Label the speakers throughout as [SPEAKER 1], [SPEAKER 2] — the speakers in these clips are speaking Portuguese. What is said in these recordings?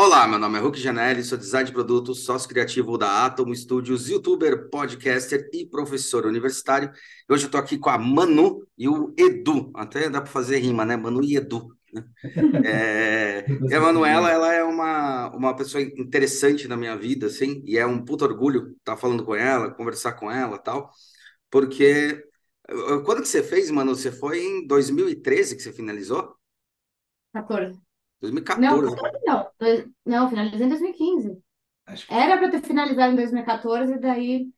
[SPEAKER 1] Olá, meu nome é Hulk Janelli, sou design de produtos, sócio criativo da Atom Studios, youtuber, podcaster e professor universitário. Hoje eu estou aqui com a Manu e o Edu, até dá para fazer rima, né? Manu e Edu. né? É, e a Manuela, ela é uma, uma pessoa interessante na minha vida, assim, e é um puto orgulho estar falando com ela, conversar com ela tal, porque eh, quando que você fez, Manu? Você foi em 2013 que você finalizou?
[SPEAKER 2] 14.
[SPEAKER 1] 2014.
[SPEAKER 2] Não, 14 não. Finalizei em 2015.
[SPEAKER 3] Acho que
[SPEAKER 2] Era para ter finalizado em 2014 e daí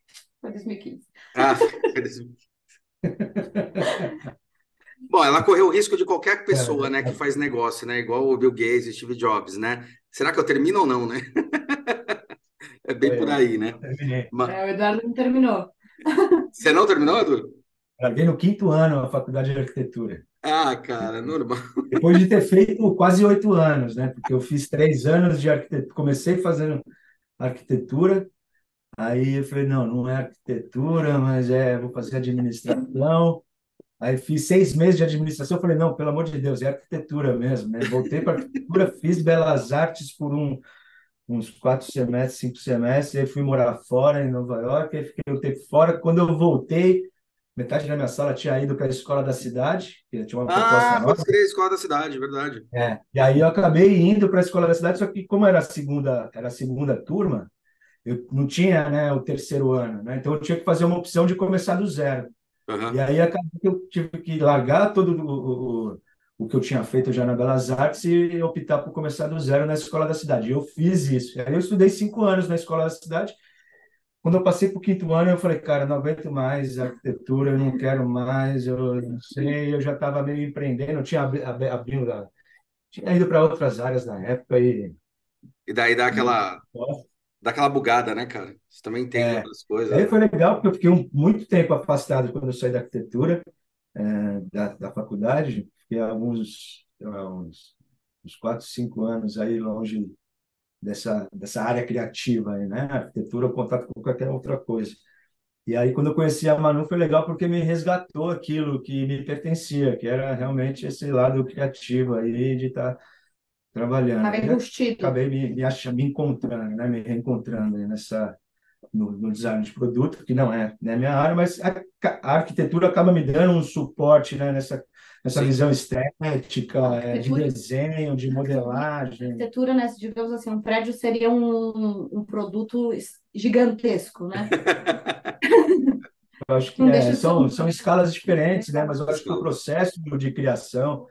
[SPEAKER 2] foi 2015.
[SPEAKER 1] Ah, Bom, ela correu o risco de qualquer pessoa, né, que faz negócio, né? Igual o Bill Gates e Steve Jobs, né? Será que eu termino ou não, né? É bem por aí, né?
[SPEAKER 3] terminei.
[SPEAKER 1] Ma-
[SPEAKER 2] É, o Eduardo não terminou.
[SPEAKER 1] Você não terminou, Edu?
[SPEAKER 3] Larguei no quinto ano a faculdade de arquitetura.
[SPEAKER 1] Ah, cara, normal.
[SPEAKER 3] Depois de ter feito quase oito anos, né? Porque eu fiz três anos de arquitetura. Comecei fazendo arquitetura, aí eu falei, não, não é arquitetura, mas é, vou fazer administração. Aí fiz seis meses de administração, falei, não, pelo amor de Deus, é arquitetura mesmo, né? Voltei para arquitetura, fiz belas artes por um, uns quatro semestres, cinco semestres, aí fui morar fora, em Nova York, aí fiquei um tempo fora. Quando eu voltei, metade da minha sala tinha ido para a escola da cidade, que tinha uma proposta
[SPEAKER 1] Ah, crer, escola da cidade, verdade.
[SPEAKER 3] É, e aí eu acabei indo para a escola da cidade, só que como era a segunda, era a segunda turma, eu não tinha, né, o terceiro ano, né? Então eu tinha que fazer uma opção de começar do zero.
[SPEAKER 1] Aham.
[SPEAKER 3] E aí acabou que eu tive que largar todo o, o, o que eu tinha feito já na Belas Artes e optar por começar do zero na escola da cidade. Eu fiz isso. Aí eu estudei cinco anos na escola da cidade. Quando eu passei para o quinto ano, eu falei, cara, não aguento mais arquitetura, eu não quero mais, eu não sei, eu já estava meio empreendendo, eu tinha abri- ab- abrindo, tinha ido para outras áreas na época e
[SPEAKER 1] E daí dá aquela, dá aquela bugada, né, cara? Você também tem
[SPEAKER 3] É.
[SPEAKER 1] outras coisas.
[SPEAKER 3] Aí
[SPEAKER 1] né?
[SPEAKER 3] foi legal, porque eu fiquei um- muito tempo afastado quando eu saí da arquitetura, eh, da, da faculdade. Fiquei alguns, uns, uns quatro, cinco anos aí longe dessa, dessa área criativa aí, né? Arquitetura, o contato com qualquer outra coisa. E aí, quando eu conheci a Manu, foi legal porque me resgatou aquilo que me pertencia, que era realmente esse lado criativo aí de estar trabalhando. E
[SPEAKER 2] embustido.
[SPEAKER 3] acabei me, me, achando, me encontrando, né? Me reencontrando nessa no, no design de produto, que não é, né, minha área, mas a, a arquitetura acaba me dando um suporte, né, nessa, nessa
[SPEAKER 1] Sim.
[SPEAKER 3] visão estética, é, de desenho, de modelagem.
[SPEAKER 2] Arquitetura, né? Digamos assim, um prédio seria um, um produto es- gigantesco, né?
[SPEAKER 3] Eu acho que é, são, são escalas diferentes, né, mas eu acho que o processo de criação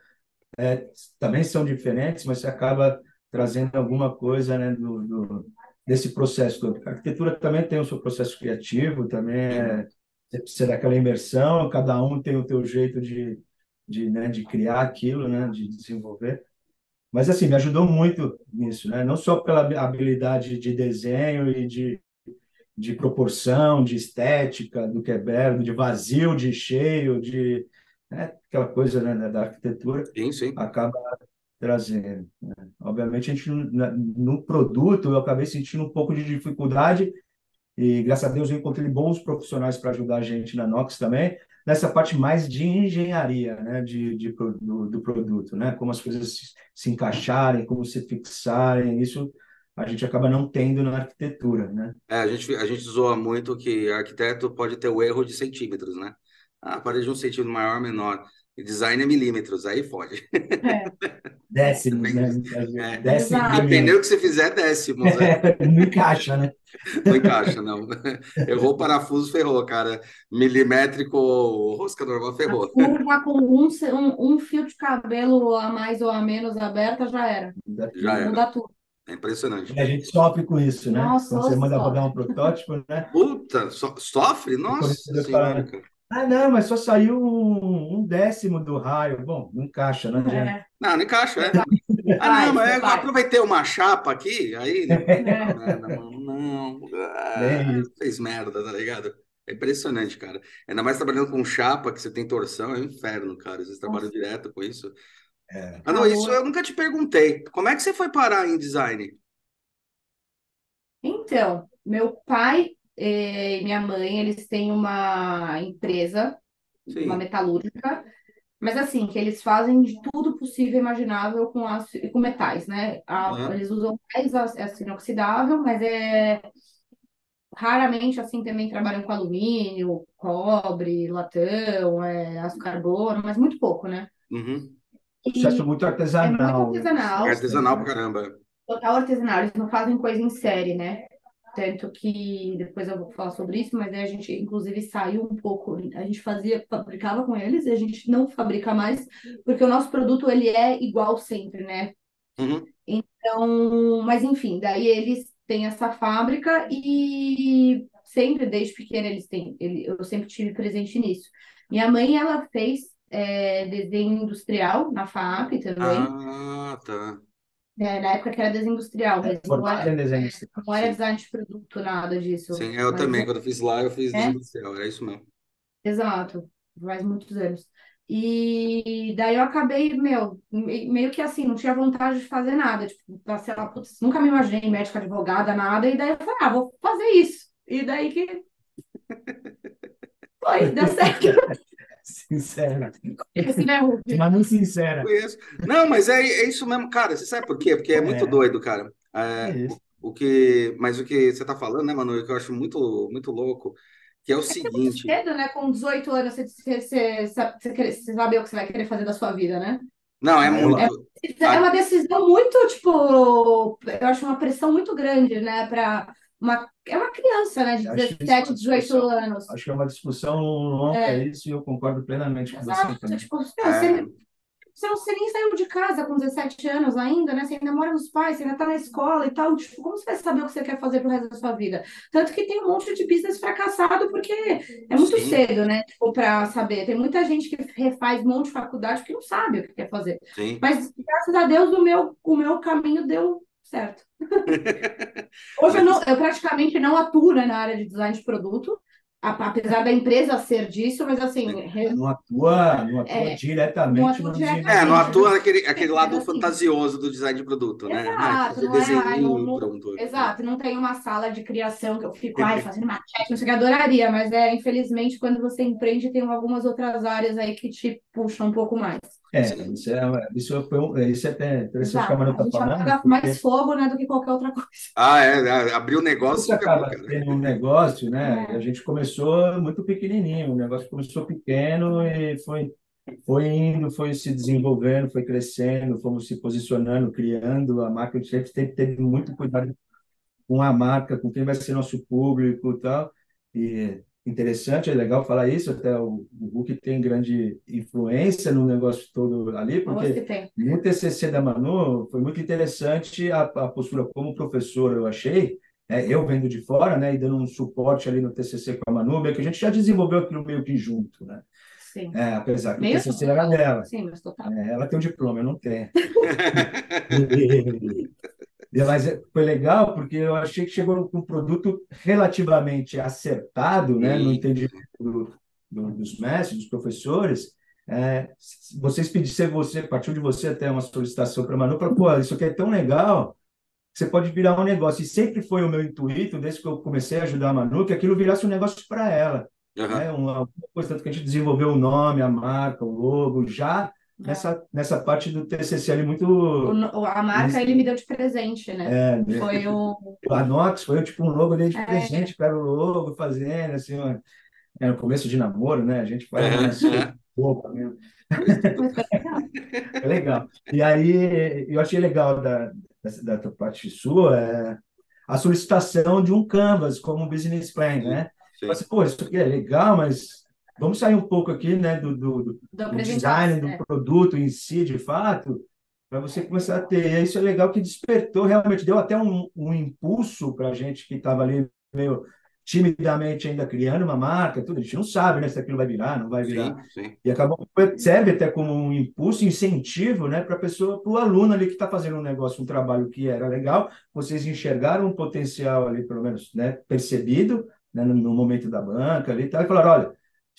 [SPEAKER 3] é, também são diferentes, mas você acaba trazendo alguma coisa, né, do, do, desse processo todo. A arquitetura também tem o seu processo criativo, também é, você precisa daquela imersão, cada um tem o teu jeito de, de, né, de criar aquilo, né, de desenvolver. Mas assim, me ajudou muito nisso, né? Não só pela habilidade de desenho e de, de proporção, de estética, do quebrado, de vazio, de cheio, de né, aquela coisa né, da arquitetura
[SPEAKER 1] Sim, sim.
[SPEAKER 3] acaba trazendo. né? Obviamente, a gente na- no produto eu acabei sentindo um pouco de dificuldade e graças a Deus eu encontrei bons profissionais para ajudar a gente na Nox também nessa parte mais de engenharia, né, de, de do, do produto, né, como as coisas se, se encaixarem, como se fixarem, isso a gente acaba não tendo na arquitetura, né?
[SPEAKER 1] É, a gente, a gente zoa muito que arquiteto pode ter o erro de centímetros, né? A parede de um centímetro maior menor. E design é milímetros, aí fode.
[SPEAKER 2] É.
[SPEAKER 3] Décimos, né?
[SPEAKER 1] É.
[SPEAKER 3] Décimos,
[SPEAKER 2] Exato.
[SPEAKER 1] Dependendo do que você fizer, décimos. né?
[SPEAKER 3] não encaixa, né?
[SPEAKER 1] Não encaixa, não. Errou o parafuso, ferrou, cara. Milimétrico rosca normal,
[SPEAKER 2] A
[SPEAKER 1] ferrou.
[SPEAKER 2] curva com um, um, um fio de cabelo a mais ou a menos aberta já era.
[SPEAKER 1] Já era.
[SPEAKER 2] Muda tudo.
[SPEAKER 1] É impressionante.
[SPEAKER 3] E a gente sofre com isso, né?
[SPEAKER 2] Nossa,
[SPEAKER 3] Quando você manda
[SPEAKER 2] sofre.
[SPEAKER 3] rodar um protótipo, né?
[SPEAKER 1] Puta, so- sofre? Nossa senhora, cara.
[SPEAKER 3] Ah, não, mas só saiu um, um décimo do raio. Bom, não encaixa, não adianta.
[SPEAKER 2] É,
[SPEAKER 1] Não, não encaixa, é. Ah, não, mas eu aproveitei uma chapa aqui, aí. né?
[SPEAKER 2] É.
[SPEAKER 1] Ah, não, não. Ah,
[SPEAKER 3] Bem isso.
[SPEAKER 1] fez merda, tá ligado? É impressionante, cara. Ainda mais trabalhando com chapa, que você tem torção, é um inferno, cara. Vocês trabalham
[SPEAKER 2] Nossa.
[SPEAKER 1] direto com isso.
[SPEAKER 3] É.
[SPEAKER 1] Ah, não, isso eu nunca te perguntei. Como é que você foi parar em design?
[SPEAKER 2] Então, meu pai e minha mãe, eles têm uma empresa,
[SPEAKER 1] Sim.
[SPEAKER 2] uma metalúrgica, Mas assim, que eles fazem de tudo possível e imaginável com, aço, com metais, né? A,
[SPEAKER 1] Uhum.
[SPEAKER 2] Eles usam mais aço inoxidável, mas é raramente assim também trabalham com alumínio, cobre, latão, é, aço carbono, mas muito pouco, né?
[SPEAKER 1] Uhum.
[SPEAKER 3] Processo muito
[SPEAKER 2] É muito
[SPEAKER 3] artesanal.
[SPEAKER 2] artesanal,
[SPEAKER 1] É artesanal pra caramba.
[SPEAKER 2] total artesanal, eles não fazem coisa em série, né? Tanto que depois eu vou falar sobre isso, mas a gente inclusive saiu um pouco, a gente fazia, fabricava com eles e a gente não fabrica mais, porque o nosso produto ele é igual sempre, né?
[SPEAKER 1] Uhum.
[SPEAKER 2] Então, mas enfim, daí eles têm essa fábrica e sempre, desde pequena, eles têm, ele, eu sempre tive presente nisso. Minha mãe, ela fez é, desenho industrial na FAAP também,
[SPEAKER 1] Ah, tá.
[SPEAKER 2] Né, na época que era desenho industrial, mas não era, não design de produto, nada disso.
[SPEAKER 1] Sim, eu
[SPEAKER 2] Mas
[SPEAKER 1] também.
[SPEAKER 2] é-
[SPEAKER 1] Quando eu fiz lá, eu fiz
[SPEAKER 2] É?
[SPEAKER 1] desenho industrial. Era isso mesmo.
[SPEAKER 2] Exato, faz muitos anos. E daí eu acabei, meu, me- meio que assim, não tinha vontade de fazer nada. Tipo, pra, sei lá, putz, nunca me imaginei médica, advogada, nada. E daí eu falei, ah, vou fazer isso. E daí que foi, deu certo.
[SPEAKER 3] Sincera.
[SPEAKER 2] Assim, né, Ruth?
[SPEAKER 3] Mas muito sincera.
[SPEAKER 1] Conheço. Não, mas é, é isso mesmo, cara. Você sabe por quê? Porque é muito
[SPEAKER 3] É.
[SPEAKER 1] doido, cara. É,
[SPEAKER 3] É
[SPEAKER 1] o, o que, mas o que você tá falando, né, Manu, que eu acho muito, muito louco, que é o
[SPEAKER 2] É muito
[SPEAKER 1] seguinte.
[SPEAKER 2] cedo, né? Com 18 anos, você, você, você, sabe- você, você sabe o que você vai querer fazer da sua vida, né?
[SPEAKER 1] Não, é
[SPEAKER 3] É,
[SPEAKER 1] muito.
[SPEAKER 2] É uma decisão muito, tipo, eu acho uma pressão muito grande, né? Para uma, é uma criança, né? De
[SPEAKER 3] Eu acho isso
[SPEAKER 2] 17,
[SPEAKER 3] uma
[SPEAKER 2] 18
[SPEAKER 3] discussão.
[SPEAKER 2] anos.
[SPEAKER 3] Acho que é uma discussão longa
[SPEAKER 2] É.
[SPEAKER 3] isso e eu concordo plenamente com você
[SPEAKER 2] Exato,
[SPEAKER 3] também.
[SPEAKER 2] tipo,
[SPEAKER 1] É,
[SPEAKER 2] você, você, não, você nem saiu de casa com 17 anos ainda, né? Você ainda mora nos pais, você ainda tá na escola e tal. Tipo, como você vai saber o que você quer fazer pro resto da sua vida? Tanto que tem um monte de business fracassado porque é muito
[SPEAKER 1] sim,
[SPEAKER 2] cedo, né? Tipo, para saber. Tem muita gente que refaz um monte de faculdade que não sabe o que quer fazer.
[SPEAKER 1] sim.
[SPEAKER 2] Mas, graças a Deus, o meu, o meu caminho deu certo. Hoje eu, não, eu praticamente não atuo, né, na área de design de produto, apesar da empresa ser disso, mas assim,
[SPEAKER 3] Não atua, não atua
[SPEAKER 2] é, não
[SPEAKER 3] diretamente
[SPEAKER 2] atuo
[SPEAKER 3] no
[SPEAKER 1] É, não
[SPEAKER 2] diretamente,
[SPEAKER 1] atua aquele, aquele lado
[SPEAKER 2] assim,
[SPEAKER 1] fantasioso do design de produto, né? Ah,
[SPEAKER 2] exato,
[SPEAKER 1] fazer
[SPEAKER 2] não é, não, não-
[SPEAKER 1] pronto.
[SPEAKER 2] exato, não tem uma sala de criação que eu fico, ai, fazendo maquete, não sei o que, adoraria, mas é, infelizmente, quando você empreende, tem algumas outras áreas aí que te puxam um pouco mais.
[SPEAKER 3] É,
[SPEAKER 1] Sim.
[SPEAKER 3] isso é, isso foi um- isso é até interessante que a
[SPEAKER 2] Exato,
[SPEAKER 3] Manu
[SPEAKER 2] a
[SPEAKER 3] está falando,
[SPEAKER 2] apaga
[SPEAKER 3] porque
[SPEAKER 2] mais fogo, né, do que qualquer outra coisa.
[SPEAKER 1] Ah, é, é, abrir o negócio
[SPEAKER 3] você
[SPEAKER 1] acabou,
[SPEAKER 3] acaba
[SPEAKER 1] cara.
[SPEAKER 3] tendo um negócio, né?
[SPEAKER 2] É.
[SPEAKER 3] A gente começou muito pequenininho, o negócio começou pequeno e foi, foi indo, foi se desenvolvendo, foi crescendo, fomos se posicionando, criando a marca. A gente sempre teve muito cuidado com a marca, com quem vai ser nosso público e tal. E interessante, é legal falar isso, até o, o Hulk tem grande influência no negócio todo ali, porque no TCC da Manu foi muito interessante a, a postura como professor, eu achei, é, eu vendo de fora, né, e dando um suporte ali no TCC com a Manu, meio que a gente já desenvolveu aquilo meio que junto, né?
[SPEAKER 2] Sim.
[SPEAKER 3] É, apesar que o
[SPEAKER 2] Meio
[SPEAKER 3] TCC era dela.
[SPEAKER 2] Sim, mas total.
[SPEAKER 3] É, ela tem um diploma, eu não tenho. Mas é- foi legal porque eu achei que chegou com um produto relativamente acertado, né, no entendimento do- do- dos mestres, dos professores. É, vocês pediram, você partiu de você até uma solicitação para a Manu, para pô, isso aqui é tão legal você pode virar um negócio. E sempre foi o meu intuito, desde que eu comecei a ajudar a Manu, que aquilo virasse um negócio para ela
[SPEAKER 1] Aham.
[SPEAKER 3] né? Uma alguma coisa, tanto que a gente desenvolveu o nome, a marca, o logo, já nessa, nessa parte do TCC ali muito...
[SPEAKER 2] O a marca ele me deu de presente, né?
[SPEAKER 3] É, né?
[SPEAKER 2] Foi o.
[SPEAKER 3] a Nox foi tipo um logo ali de
[SPEAKER 2] É.
[SPEAKER 3] presente, pega o logo, fazendo, assim, ó, é no começo de namoro, né? A gente faz
[SPEAKER 1] Aham,
[SPEAKER 3] umas
[SPEAKER 1] aham.
[SPEAKER 3] roupa mesmo.
[SPEAKER 2] Mas foi legal.
[SPEAKER 3] É legal. E aí, eu achei legal da, dessa- da, tua parte sua é, a solicitação de um Canvas como business plan, né?
[SPEAKER 1] Sim.
[SPEAKER 3] Falei assim, pô, isso aqui é legal, mas vamos sair um pouco aqui, né, do, do, do- do design do
[SPEAKER 2] é.
[SPEAKER 3] produto em si, de fato, para você começar a ter. E isso é legal que despertou, realmente deu até um, um impulso para a gente que estava ali meio timidamente ainda criando uma marca, tudo. A gente não sabe, né, se aquilo vai virar, não vai virar.
[SPEAKER 1] Sim, sim.
[SPEAKER 3] E acabou serve até como um impulso, incentivo, né, para a pessoa, para o aluno ali que está fazendo um negócio, um trabalho que era legal. Vocês enxergaram um potencial ali, pelo menos, né, percebido, né, no, no momento da banca ali, e tal, e falaram, olha,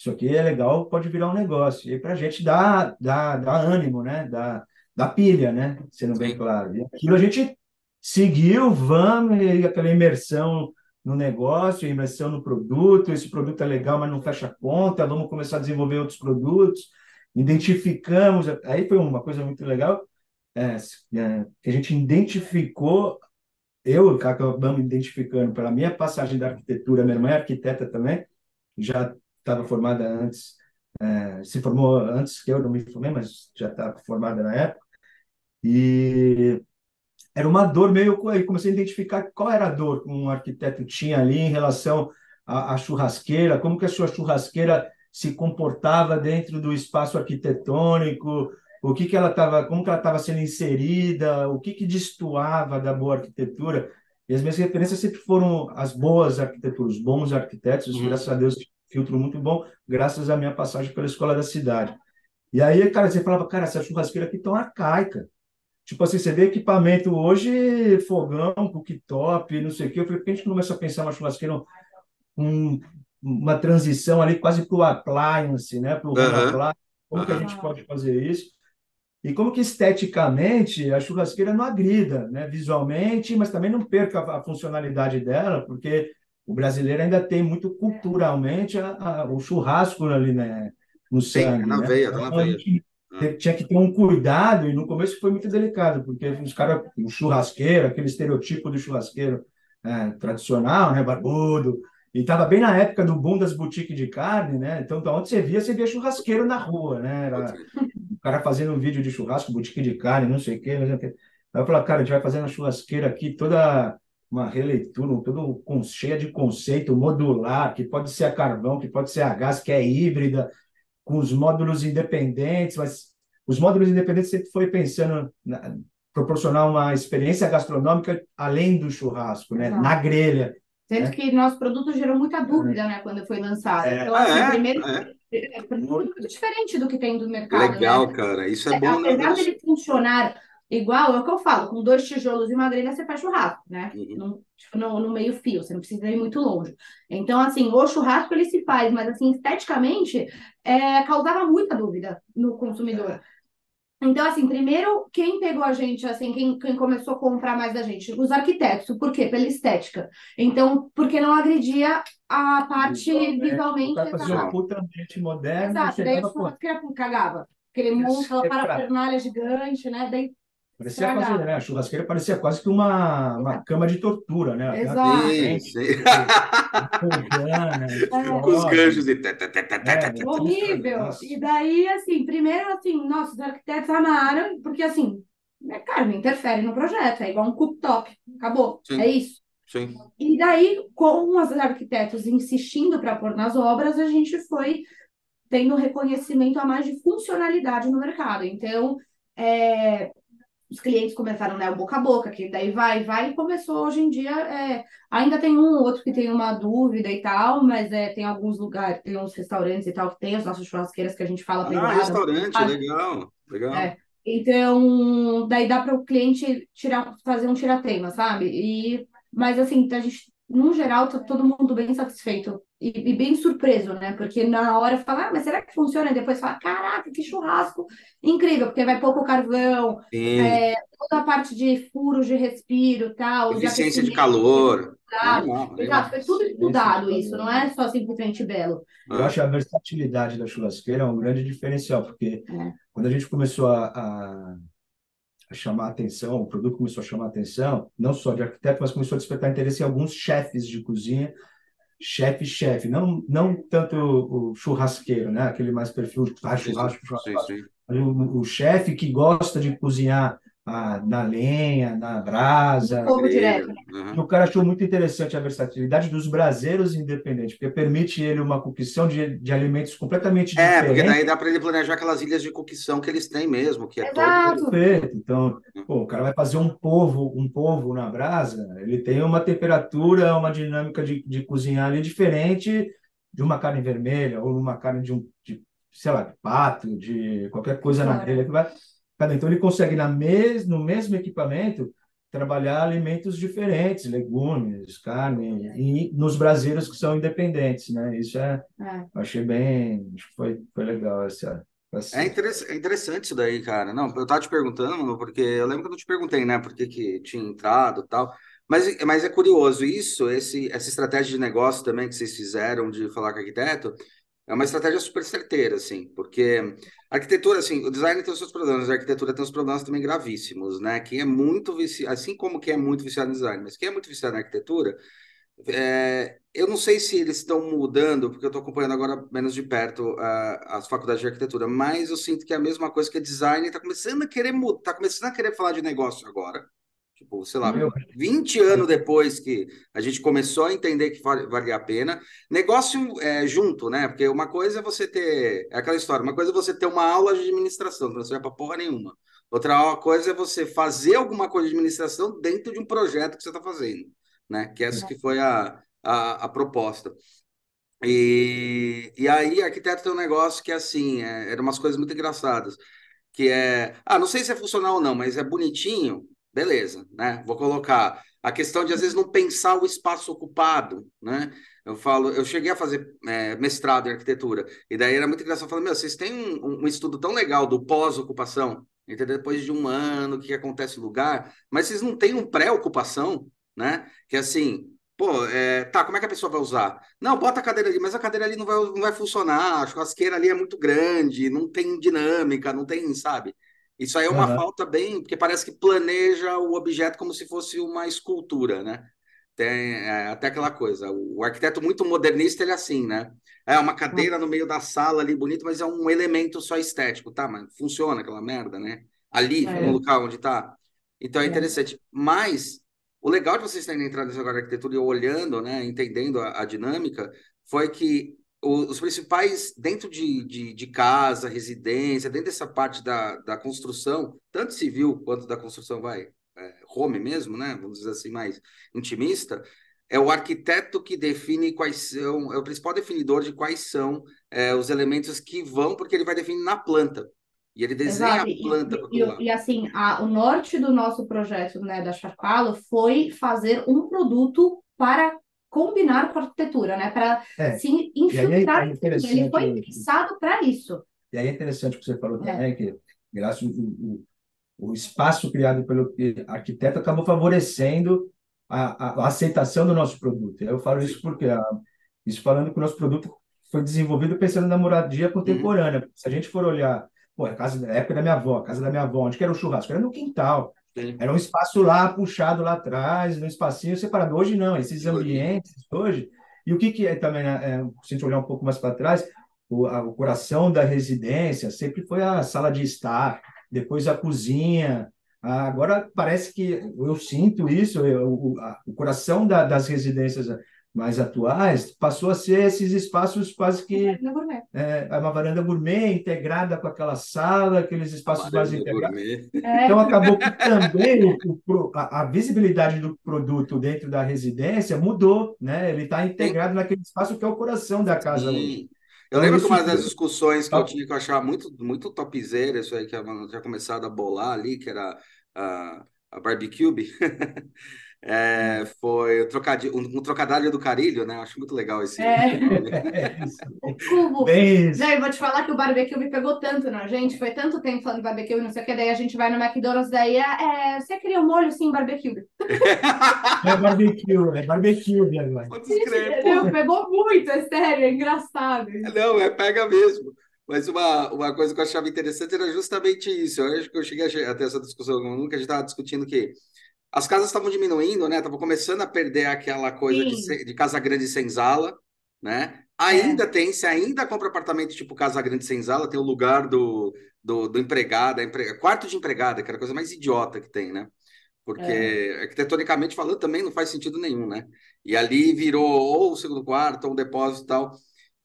[SPEAKER 3] isso aqui é legal, pode virar um negócio. E para a gente dá, dá, dá ânimo, né, dá, dá pilha, né, sendo bem
[SPEAKER 1] Sim.
[SPEAKER 3] claro. E aquilo a gente seguiu, vamos, e aquela imersão no negócio, imersão no produto, esse produto é legal, mas não fecha a conta, vamos começar a desenvolver outros produtos. identificamos, aí foi uma coisa muito legal, é, é, que a gente identificou, eu acabamos identificando pela minha passagem da arquitetura, minha irmã é arquiteta também, já estava formada antes, é, se formou antes que eu, não me formei, mas já estava formada na época, e era uma dor meio. Aí comecei a identificar qual era a dor que um arquiteto tinha ali em relação à, à churrasqueira, como que a sua churrasqueira se comportava dentro do espaço arquitetônico, o que que ela estava, como que ela estava sendo inserida, o que que destoava da boa arquitetura. E as minhas referências sempre foram as boas arquiteturas, os bons arquitetos, uhum. graças a Deus, filtro muito bom, graças à minha passagem pela escola da cidade. E aí, cara, você falava, cara, essa churrasqueira aqui tão arcaica. Tipo assim, você vê equipamento hoje, fogão, cooktop, não sei o quê. Eu falei, por que a gente começa a pensar uma churrasqueira, um, uma transição ali quase para o appliance, né? Para o uhum. appliance. Como uhum. que a gente pode fazer isso? E como que esteticamente a churrasqueira não agrida, né? Visualmente, mas também não perca a, funcionalidade dela, porque o brasileiro ainda tem muito culturalmente a, a, o churrasco ali, né? No sangue. Sim, na
[SPEAKER 1] né? veia, tá na então, veia
[SPEAKER 3] tinha que ter um cuidado, e no começo foi muito delicado, porque os caras, o churrasqueiro, aquele estereotipo do churrasqueiro é, tradicional, né, barbudo, e estava bem na época do boom das boutiques de carne, né? Então, da onde você via, você via churrasqueiro na rua, né? Era o cara fazendo um vídeo de churrasco, boutique de carne, não sei o quê. Não sei o quê. Aí eu falei, cara, a gente vai fazer uma churrasqueira aqui toda uma releitura, com, cheia de conceito modular, que pode ser a carvão, que pode ser a gás, que é híbrida, com os módulos independentes, mas os módulos independentes sempre foi pensando na, proporcionar uma experiência gastronômica além do churrasco, né? Na grelha.
[SPEAKER 2] Sendo né? que nosso produto gerou muita dúvida, é. né, quando foi lançado. É. Então, assim, é, primeiro, é. é, é muito diferente do que tem do mercado.
[SPEAKER 1] Né? Legal, né? cara. Isso é, é bom.
[SPEAKER 2] Apesar né? dele funcionar igual, é o que eu falo, com dois tijolos e uma grelha você faz churrasco, né? Uhum. No, tipo, no, no, meio fio, você não precisa ir muito longe. Então, assim, o churrasco ele se faz, mas assim, esteticamente, é, causava muita dúvida no consumidor. Então, assim, primeiro, quem pegou a gente, assim, quem, quem começou a comprar mais da gente? Os arquitetos. Por quê? Pela estética. Então, porque não agredia a parte visualmente.
[SPEAKER 3] Vai fazer um puta ambiente moderno.
[SPEAKER 2] Exato, daí o cagava. Aquele monte, aquela parafernália gigante, né? Daí
[SPEAKER 3] Parecia quase, né? A churrasqueira parecia quase que uma, uma cama de tortura, né?
[SPEAKER 2] Exato.
[SPEAKER 1] Sim, sim. Os ganchos e...
[SPEAKER 2] É, horrível. E daí, assim, primeiro, assim, nossos arquitetos amaram, porque, assim, é cara, não interfere no projeto, é igual um cooktop, acabou, sim. é isso.
[SPEAKER 1] Sim.
[SPEAKER 2] E daí, com os arquitetos insistindo para pôr nas obras, a gente foi tendo reconhecimento a mais de funcionalidade no mercado. Então, é, os clientes começaram né, o boca a boca, que daí vai, vai, e começou hoje em dia. É, ainda tem um ou outro que tem uma dúvida e tal, mas é, tem alguns lugares, tem uns restaurantes e tal que tem as nossas churrasqueiras que a gente fala
[SPEAKER 1] Ah, restaurante, ah, legal, legal.
[SPEAKER 2] É, então, daí dá para o cliente tirar, fazer um tiratema, sabe? E, mas assim, a gente, no geral, tá todo mundo bem satisfeito e, e, bem surpreso, né? Porque na hora fala, ah, mas será que funciona? E depois fala, caraca, que churrasco incrível, porque vai pouco carvão, é, toda a parte de furos de respiro tal.
[SPEAKER 1] Eficiência de, de calor.
[SPEAKER 2] Exato, foi tudo estudado isso, não é só simplesmente belo.
[SPEAKER 3] Eu acho a versatilidade da churrasqueira um grande diferencial, porque é. quando a gente começou a, a, a chamar a atenção, o produto começou a chamar atenção, não só de arquiteto, mas começou a despertar interesse em alguns chefes de cozinha chefe, chefe, não, não tanto o churrasqueiro, né? Aquele mais perfil ah, churrasco, churrasco. Sim, sim. O, o chefe que gosta de cozinhar ah, na lenha, na brasa.
[SPEAKER 2] Fogo direto.
[SPEAKER 3] Uhum. O cara achou muito interessante a versatilidade dos braseiros independentes, porque permite ele uma cocção de, de alimentos completamente
[SPEAKER 1] é,
[SPEAKER 3] diferentes.
[SPEAKER 1] É, porque daí dá para ele planejar aquelas ilhas de cocção que eles têm mesmo, que é
[SPEAKER 2] Exato.
[SPEAKER 1] todo...
[SPEAKER 3] Perfeito. Então, uhum. pô, o cara vai fazer um polvo, um polvo na brasa, ele tem uma temperatura, uma dinâmica de, de cozinhar ali diferente de uma carne vermelha ou uma carne de um, de, sei lá, de pato, de qualquer coisa claro. na grelha que vai então, ele consegue, na mes no mesmo equipamento, trabalhar alimentos diferentes, legumes, carne, e nos brasileiros que são independentes, né? Isso é, é. achei bem, foi, foi legal essa, essa...
[SPEAKER 1] É, interessante, é interessante isso daí, cara. Não, eu tava te perguntando, porque eu lembro que eu te perguntei, né, por que, que tinha entrado e tal. Mas, mas é curioso isso, esse, essa estratégia de negócio também que vocês fizeram de falar com arquiteto, é uma estratégia super certeira, assim, porque a arquitetura, assim, o design tem os seus problemas, a arquitetura tem os problemas também gravíssimos, né? Quem é muito viciado, assim como quem é muito viciado no design, mas quem é muito viciado na arquitetura, é, eu não sei se eles estão mudando, porque eu estou acompanhando agora menos de perto uh, as faculdades de arquitetura, mas eu sinto que é a mesma coisa que design está começando a querer mudar, está começando a querer falar de negócio agora. Tipo, sei lá, 20 anos depois que a gente começou a entender que valia a pena. Negócio é, junto, né? Porque uma coisa é você ter. É aquela história, uma coisa é você ter uma aula de administração, que não serve para porra nenhuma. Outra coisa é você fazer alguma coisa de administração dentro de um projeto que você está fazendo, né? Que essa que foi a, a, a proposta. E, e aí, arquiteto tem um negócio que, assim, é, eram umas coisas muito engraçadas, que é, ah, não sei se é funcional ou não, mas é bonitinho, beleza, né? Vou colocar a questão de às vezes não pensar o espaço ocupado, né? Eu falo, eu cheguei a fazer é, mestrado em arquitetura e daí era muito engraçado. falar, meu, vocês têm um, um estudo tão legal do pós-ocupação, entendeu? Depois de um ano, o que acontece no lugar, mas vocês não têm um pré-ocupação, né? Que assim, pô, é, tá, como é que a pessoa vai usar? Não, bota a cadeira ali, mas a cadeira ali não vai, não vai funcionar, a churrasqueira ali é muito grande, não tem dinâmica, não tem, sabe? Isso aí é uma uhum. falta bem, porque parece que planeja o objeto como se fosse uma escultura, né? Tem é, até aquela coisa. O, arquiteto muito modernista, ele é assim, né? É uma cadeira no meio da sala ali, bonito, mas é um elemento só estético, tá? Mas funciona aquela merda, né? Ali, é. no local onde tá. Então é, é interessante. Mas o legal de vocês terem entrado de arquitetura e olhando, né, entendendo a, a dinâmica, foi que os principais, dentro de, de, de, casa, residência, dentro dessa parte da, da construção, tanto civil quanto da construção, vai, é, home mesmo, né? Vamos dizer assim, mais intimista, é o arquiteto que define quais são, é o principal definidor de quais são é, os elementos que vão, porque ele vai definir na planta. E ele desenha Exato. a planta.
[SPEAKER 2] E, e, e, assim, a, o norte do nosso projeto né, da Charpalo foi fazer um produto para combinar com a arquitetura, né? Para é. se é infiltrar. É ele foi pensado para isso.
[SPEAKER 3] E aí é interessante o que você falou é. também, que graças o, o, o espaço criado pelo arquiteto acabou favorecendo a, a, a, aceitação do nosso produto. Eu falo isso porque a, isso falando que o nosso produto foi desenvolvido pensando na moradia contemporânea. Uhum. Se a gente for olhar, pô, a casa da época da minha avó, a casa da minha avó, onde que era o churrasco? Era no quintal. Sim. Era um espaço lá puxado lá atrás, um espacinho separado. Hoje não, esses ambientes hoje. E o que, que é também, né, é, se a gente olhar um pouco mais para trás, o, a, o coração da residência sempre foi a sala de estar, depois a cozinha. Ah, agora parece que eu sinto isso, eu, o, a, o coração da, das residências mais atuais, passou a ser esses espaços quase que é, é, uma varanda gourmet integrada com aquela sala, aqueles espaços mais integrados. É. Então acabou que também o, a, a, visibilidade do produto dentro da residência mudou, né? Ele está integrado Sim. naquele espaço que é o coração da casa.
[SPEAKER 1] Sim. Eu lembro que uma das discussões que eu tinha que eu achava muito, muito topzera, isso aí que eu tinha começado a bolar ali, que era a, a barbecue. É, foi o trocadilho, um, um trocadilho do Carilho, né? Acho muito legal esse. É.
[SPEAKER 2] Cubo. Bem Já, eu vou te falar que o barbecue me pegou tanto na gente, foi tanto tempo falando de barbecue, não sei o que, daí a gente vai no McDonald's, daí é, é você queria um molho sim, barbecue.
[SPEAKER 3] É barbecue, é barbecue agora.
[SPEAKER 2] Gente, pegou muito, é sério, é engraçado.
[SPEAKER 1] Não, é pega mesmo. Mas uma, uma coisa que eu achava interessante era justamente isso. Eu acho que eu cheguei a ter essa discussão nunca a gente estava discutindo que as casas estavam diminuindo, né? Estavam começando a perder aquela coisa de, de, casa grande sem sala, né? Ainda é. tem, se ainda compra apartamento tipo casa grande sem sala, tem o lugar do, do, do empregado, empre... quarto de empregada, que era a coisa mais idiota que tem, né? Porque é. arquitetonicamente falando também não faz sentido nenhum, né? E ali virou ou o segundo quarto, ou um depósito e tal.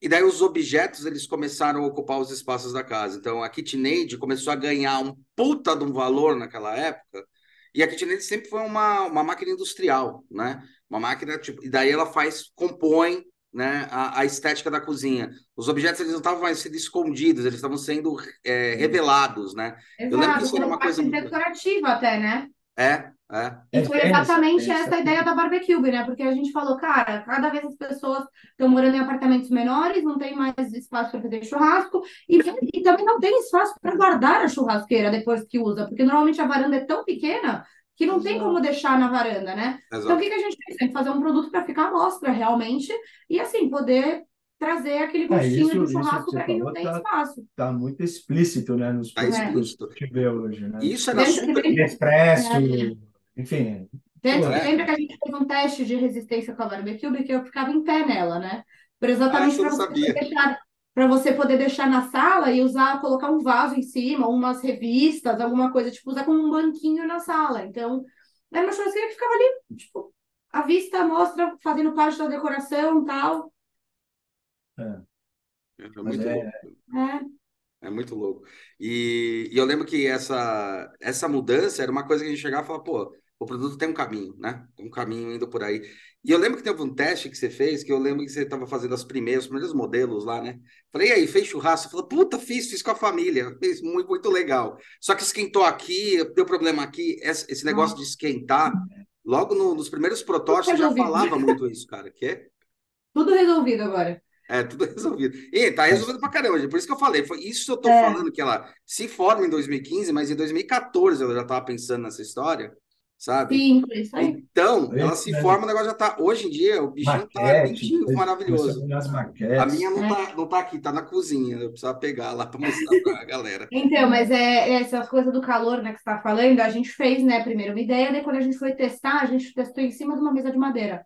[SPEAKER 1] E daí os objetos eles começaram a ocupar os espaços da casa. Então a KitchenAid começou a ganhar um puta de um valor naquela época e a KitchenAid sempre foi uma, uma máquina industrial, né? Uma máquina, tipo, e daí ela faz, compõe né, a, a, estética da cozinha. Os objetos eles não estavam mais sendo escondidos, eles estavam sendo é, revelados, né?
[SPEAKER 2] Exato, Eu lembro que isso era uma coisa decorativa até, né?
[SPEAKER 1] É, é.
[SPEAKER 2] E foi exatamente essa ideia da barbecue, né? Porque a gente falou, cara, cada vez as pessoas estão morando em apartamentos menores, não tem mais espaço para fazer churrasco, e, e também não tem espaço para guardar a churrasqueira depois que usa, porque normalmente a varanda é tão pequena que não tem como deixar na varanda, né? Exato. Então, o que, que a gente fez? Tem que fazer um produto para ficar à mostra realmente, e assim, poder trazer aquele
[SPEAKER 3] É,
[SPEAKER 2] gostinho
[SPEAKER 3] isso,
[SPEAKER 2] de
[SPEAKER 3] isso que
[SPEAKER 2] churrasco para quem não tem
[SPEAKER 3] tá,
[SPEAKER 2] espaço.
[SPEAKER 3] tá muito explícito, né, nos
[SPEAKER 1] Tá
[SPEAKER 3] produtos
[SPEAKER 1] explícito.
[SPEAKER 3] que vê hoje, né?
[SPEAKER 1] Isso era super.
[SPEAKER 3] Expresso,
[SPEAKER 2] é,
[SPEAKER 3] enfim.
[SPEAKER 2] dentro,
[SPEAKER 1] É.
[SPEAKER 2] lembra que a gente fez um teste de resistência com a barbecue, que eu ficava em pé nela, né? Por
[SPEAKER 1] Ah,
[SPEAKER 2] exatamente
[SPEAKER 1] isso eu
[SPEAKER 2] para você deixar, você poder deixar na sala e usar, colocar um vaso em cima, umas revistas, alguma coisa, tipo, usar como um banquinho na sala. Então, era uma churrasqueira que ficava ali, tipo, à vista, mostra, fazendo parte da decoração e tal.
[SPEAKER 3] É,
[SPEAKER 1] É
[SPEAKER 3] mas
[SPEAKER 1] muito
[SPEAKER 3] é,
[SPEAKER 1] louco.
[SPEAKER 2] É,
[SPEAKER 1] É muito louco. E, e eu lembro que essa, essa mudança era uma coisa que a gente chegava e falava, pô, o produto tem um caminho, né? Tem um caminho indo por aí. E eu lembro que teve um teste que você fez, que eu lembro que você estava fazendo as primeiras, os primeiros modelos lá, né? Falei, e aí, fez churrasco? Falei, puta, fiz, fiz com a família, fiz muito, muito legal. Só que esquentou aqui, deu problema aqui, esse, esse negócio de esquentar, logo no- nos primeiros protótipos já falava muito isso, cara, que é
[SPEAKER 2] Tudo resolvido agora.
[SPEAKER 1] É, tudo resolvido. E tá resolvido pra caramba, gente. por isso que eu falei. Foi isso que eu tô
[SPEAKER 2] É.
[SPEAKER 1] falando, que ela se forma em 2015, mas em 2014 ela já tava pensando nessa história, sabe?
[SPEAKER 2] Sim, foi isso aí.
[SPEAKER 1] Então,
[SPEAKER 3] É
[SPEAKER 1] ela se forma, o negócio já tá. Hoje em dia, o bichinho tá
[SPEAKER 3] maquete,
[SPEAKER 1] lindinho,
[SPEAKER 3] depois
[SPEAKER 1] maravilhoso.
[SPEAKER 3] a
[SPEAKER 1] minha não
[SPEAKER 2] É.
[SPEAKER 1] tá, não tá aqui, tá na cozinha. Eu precisava pegar lá pra mostrar pra galera.
[SPEAKER 2] Então, mas é essa coisa do calor, né, que você está falando, a gente fez, né, primeiro uma ideia, daí quando a gente foi testar, a gente testou em cima de uma mesa de madeira.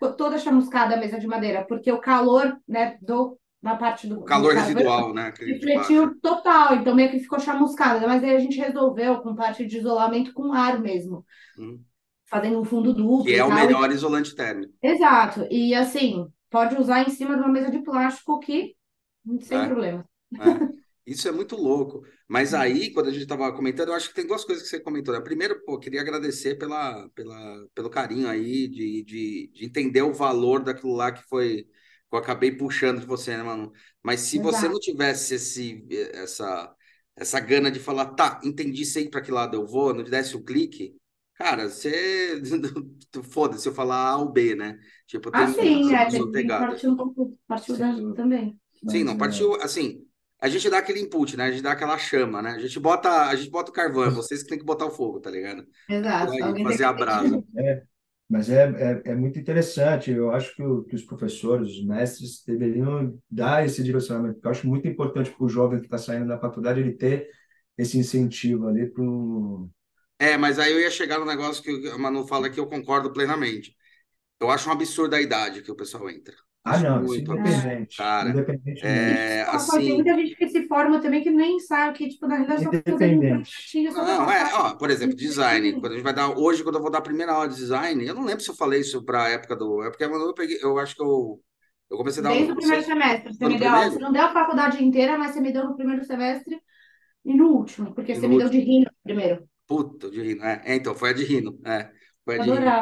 [SPEAKER 2] Ficou toda chamuscada a mesa de madeira, porque o calor, né, do, da parte do,
[SPEAKER 1] O
[SPEAKER 2] do
[SPEAKER 1] calor
[SPEAKER 2] carvão
[SPEAKER 1] residual, né?
[SPEAKER 2] Refletiu total, então meio que ficou chamuscada, mas aí a gente resolveu com parte de isolamento com ar mesmo,
[SPEAKER 1] Hum.
[SPEAKER 2] fazendo um fundo duplo
[SPEAKER 1] Que é o melhor isolante térmico.
[SPEAKER 2] Exato, e assim, pode usar em cima de uma mesa de plástico que sem
[SPEAKER 1] É.
[SPEAKER 2] problema.
[SPEAKER 1] É, isso é muito louco. Mas aí, quando a gente estava comentando, eu acho que tem duas coisas que você comentou, né? Primeiro, pô, queria agradecer pela, pela, pelo carinho aí de, de, de entender o valor daquilo lá que foi que eu acabei puxando de você, né, mano? Mas se você
[SPEAKER 2] Exato.
[SPEAKER 1] não tivesse esse, essa, essa gana de falar, tá, entendi, sei para que lado eu vou, não desse o clique, cara, você. Foda-se eu falar A ou B, né? Tipo, tem
[SPEAKER 2] Ah, sim, é, tem partir um pouco, partiu da também.
[SPEAKER 1] Sim, não,
[SPEAKER 3] é,
[SPEAKER 1] partiu assim. A gente dá aquele input, né? A gente dá aquela chama, né? A gente bota, a gente bota o carvão, é vocês que tem que botar o fogo, tá ligado?
[SPEAKER 2] Exato.
[SPEAKER 1] Por aí,
[SPEAKER 2] Alguém tem
[SPEAKER 1] fazer a brasa.
[SPEAKER 3] é, mas é, é, é muito interessante. Eu acho que, o- que os professores, os mestres, deveriam dar esse direcionamento, porque eu acho muito importante para o jovem que está saindo da faculdade ele ter esse incentivo ali para
[SPEAKER 1] É, mas aí eu ia chegar no negócio que a Manu fala que eu concordo plenamente. Eu acho um absurdo a idade que o pessoal entra.
[SPEAKER 3] Ah, não, isso
[SPEAKER 1] muito
[SPEAKER 3] independente.
[SPEAKER 1] Cara,
[SPEAKER 3] Independente
[SPEAKER 1] É,
[SPEAKER 2] Só pode- tem
[SPEAKER 1] assim,
[SPEAKER 2] muita gente que se forma também que nem sabe, que, tipo, na realidade, só fazendo um
[SPEAKER 3] Independente.
[SPEAKER 2] só
[SPEAKER 1] não, é, ó, por exemplo, design. Quando a gente vai dar, hoje, quando eu vou dar a primeira aula de design, eu não lembro se eu falei isso para a época do. É porque eu peguei, eu acho que eu, eu comecei a dar
[SPEAKER 2] Desde
[SPEAKER 1] aula
[SPEAKER 2] o primeiro
[SPEAKER 1] você.
[SPEAKER 2] semestre, você me deu aula.
[SPEAKER 1] primeiro?
[SPEAKER 2] Você não deu a faculdade inteira, mas você me deu no primeiro semestre e no último, porque
[SPEAKER 1] E
[SPEAKER 2] você me deu
[SPEAKER 1] último.
[SPEAKER 2] de rino primeiro.
[SPEAKER 1] Puta, de rino. É, é, então, foi a de rino. É, foi a de rino.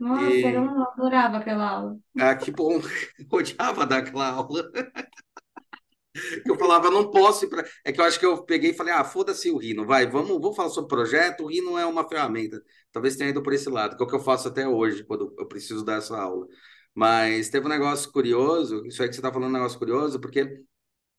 [SPEAKER 2] Nossa,
[SPEAKER 1] E-
[SPEAKER 2] eu não adorava aquela aula.
[SPEAKER 1] Ah, que bom. Eu odiava dar aquela aula. Eu falava, não posso ir para. É que eu acho que eu peguei e falei, ah, foda-se o Rino, vai, vamos, vamos falar sobre projeto. O Rino é uma ferramenta. Talvez tenha ido por esse lado, que é o que eu faço até hoje, quando eu preciso dar essa aula. Mas teve um negócio curioso, isso aí que você está falando é um negócio curioso, porque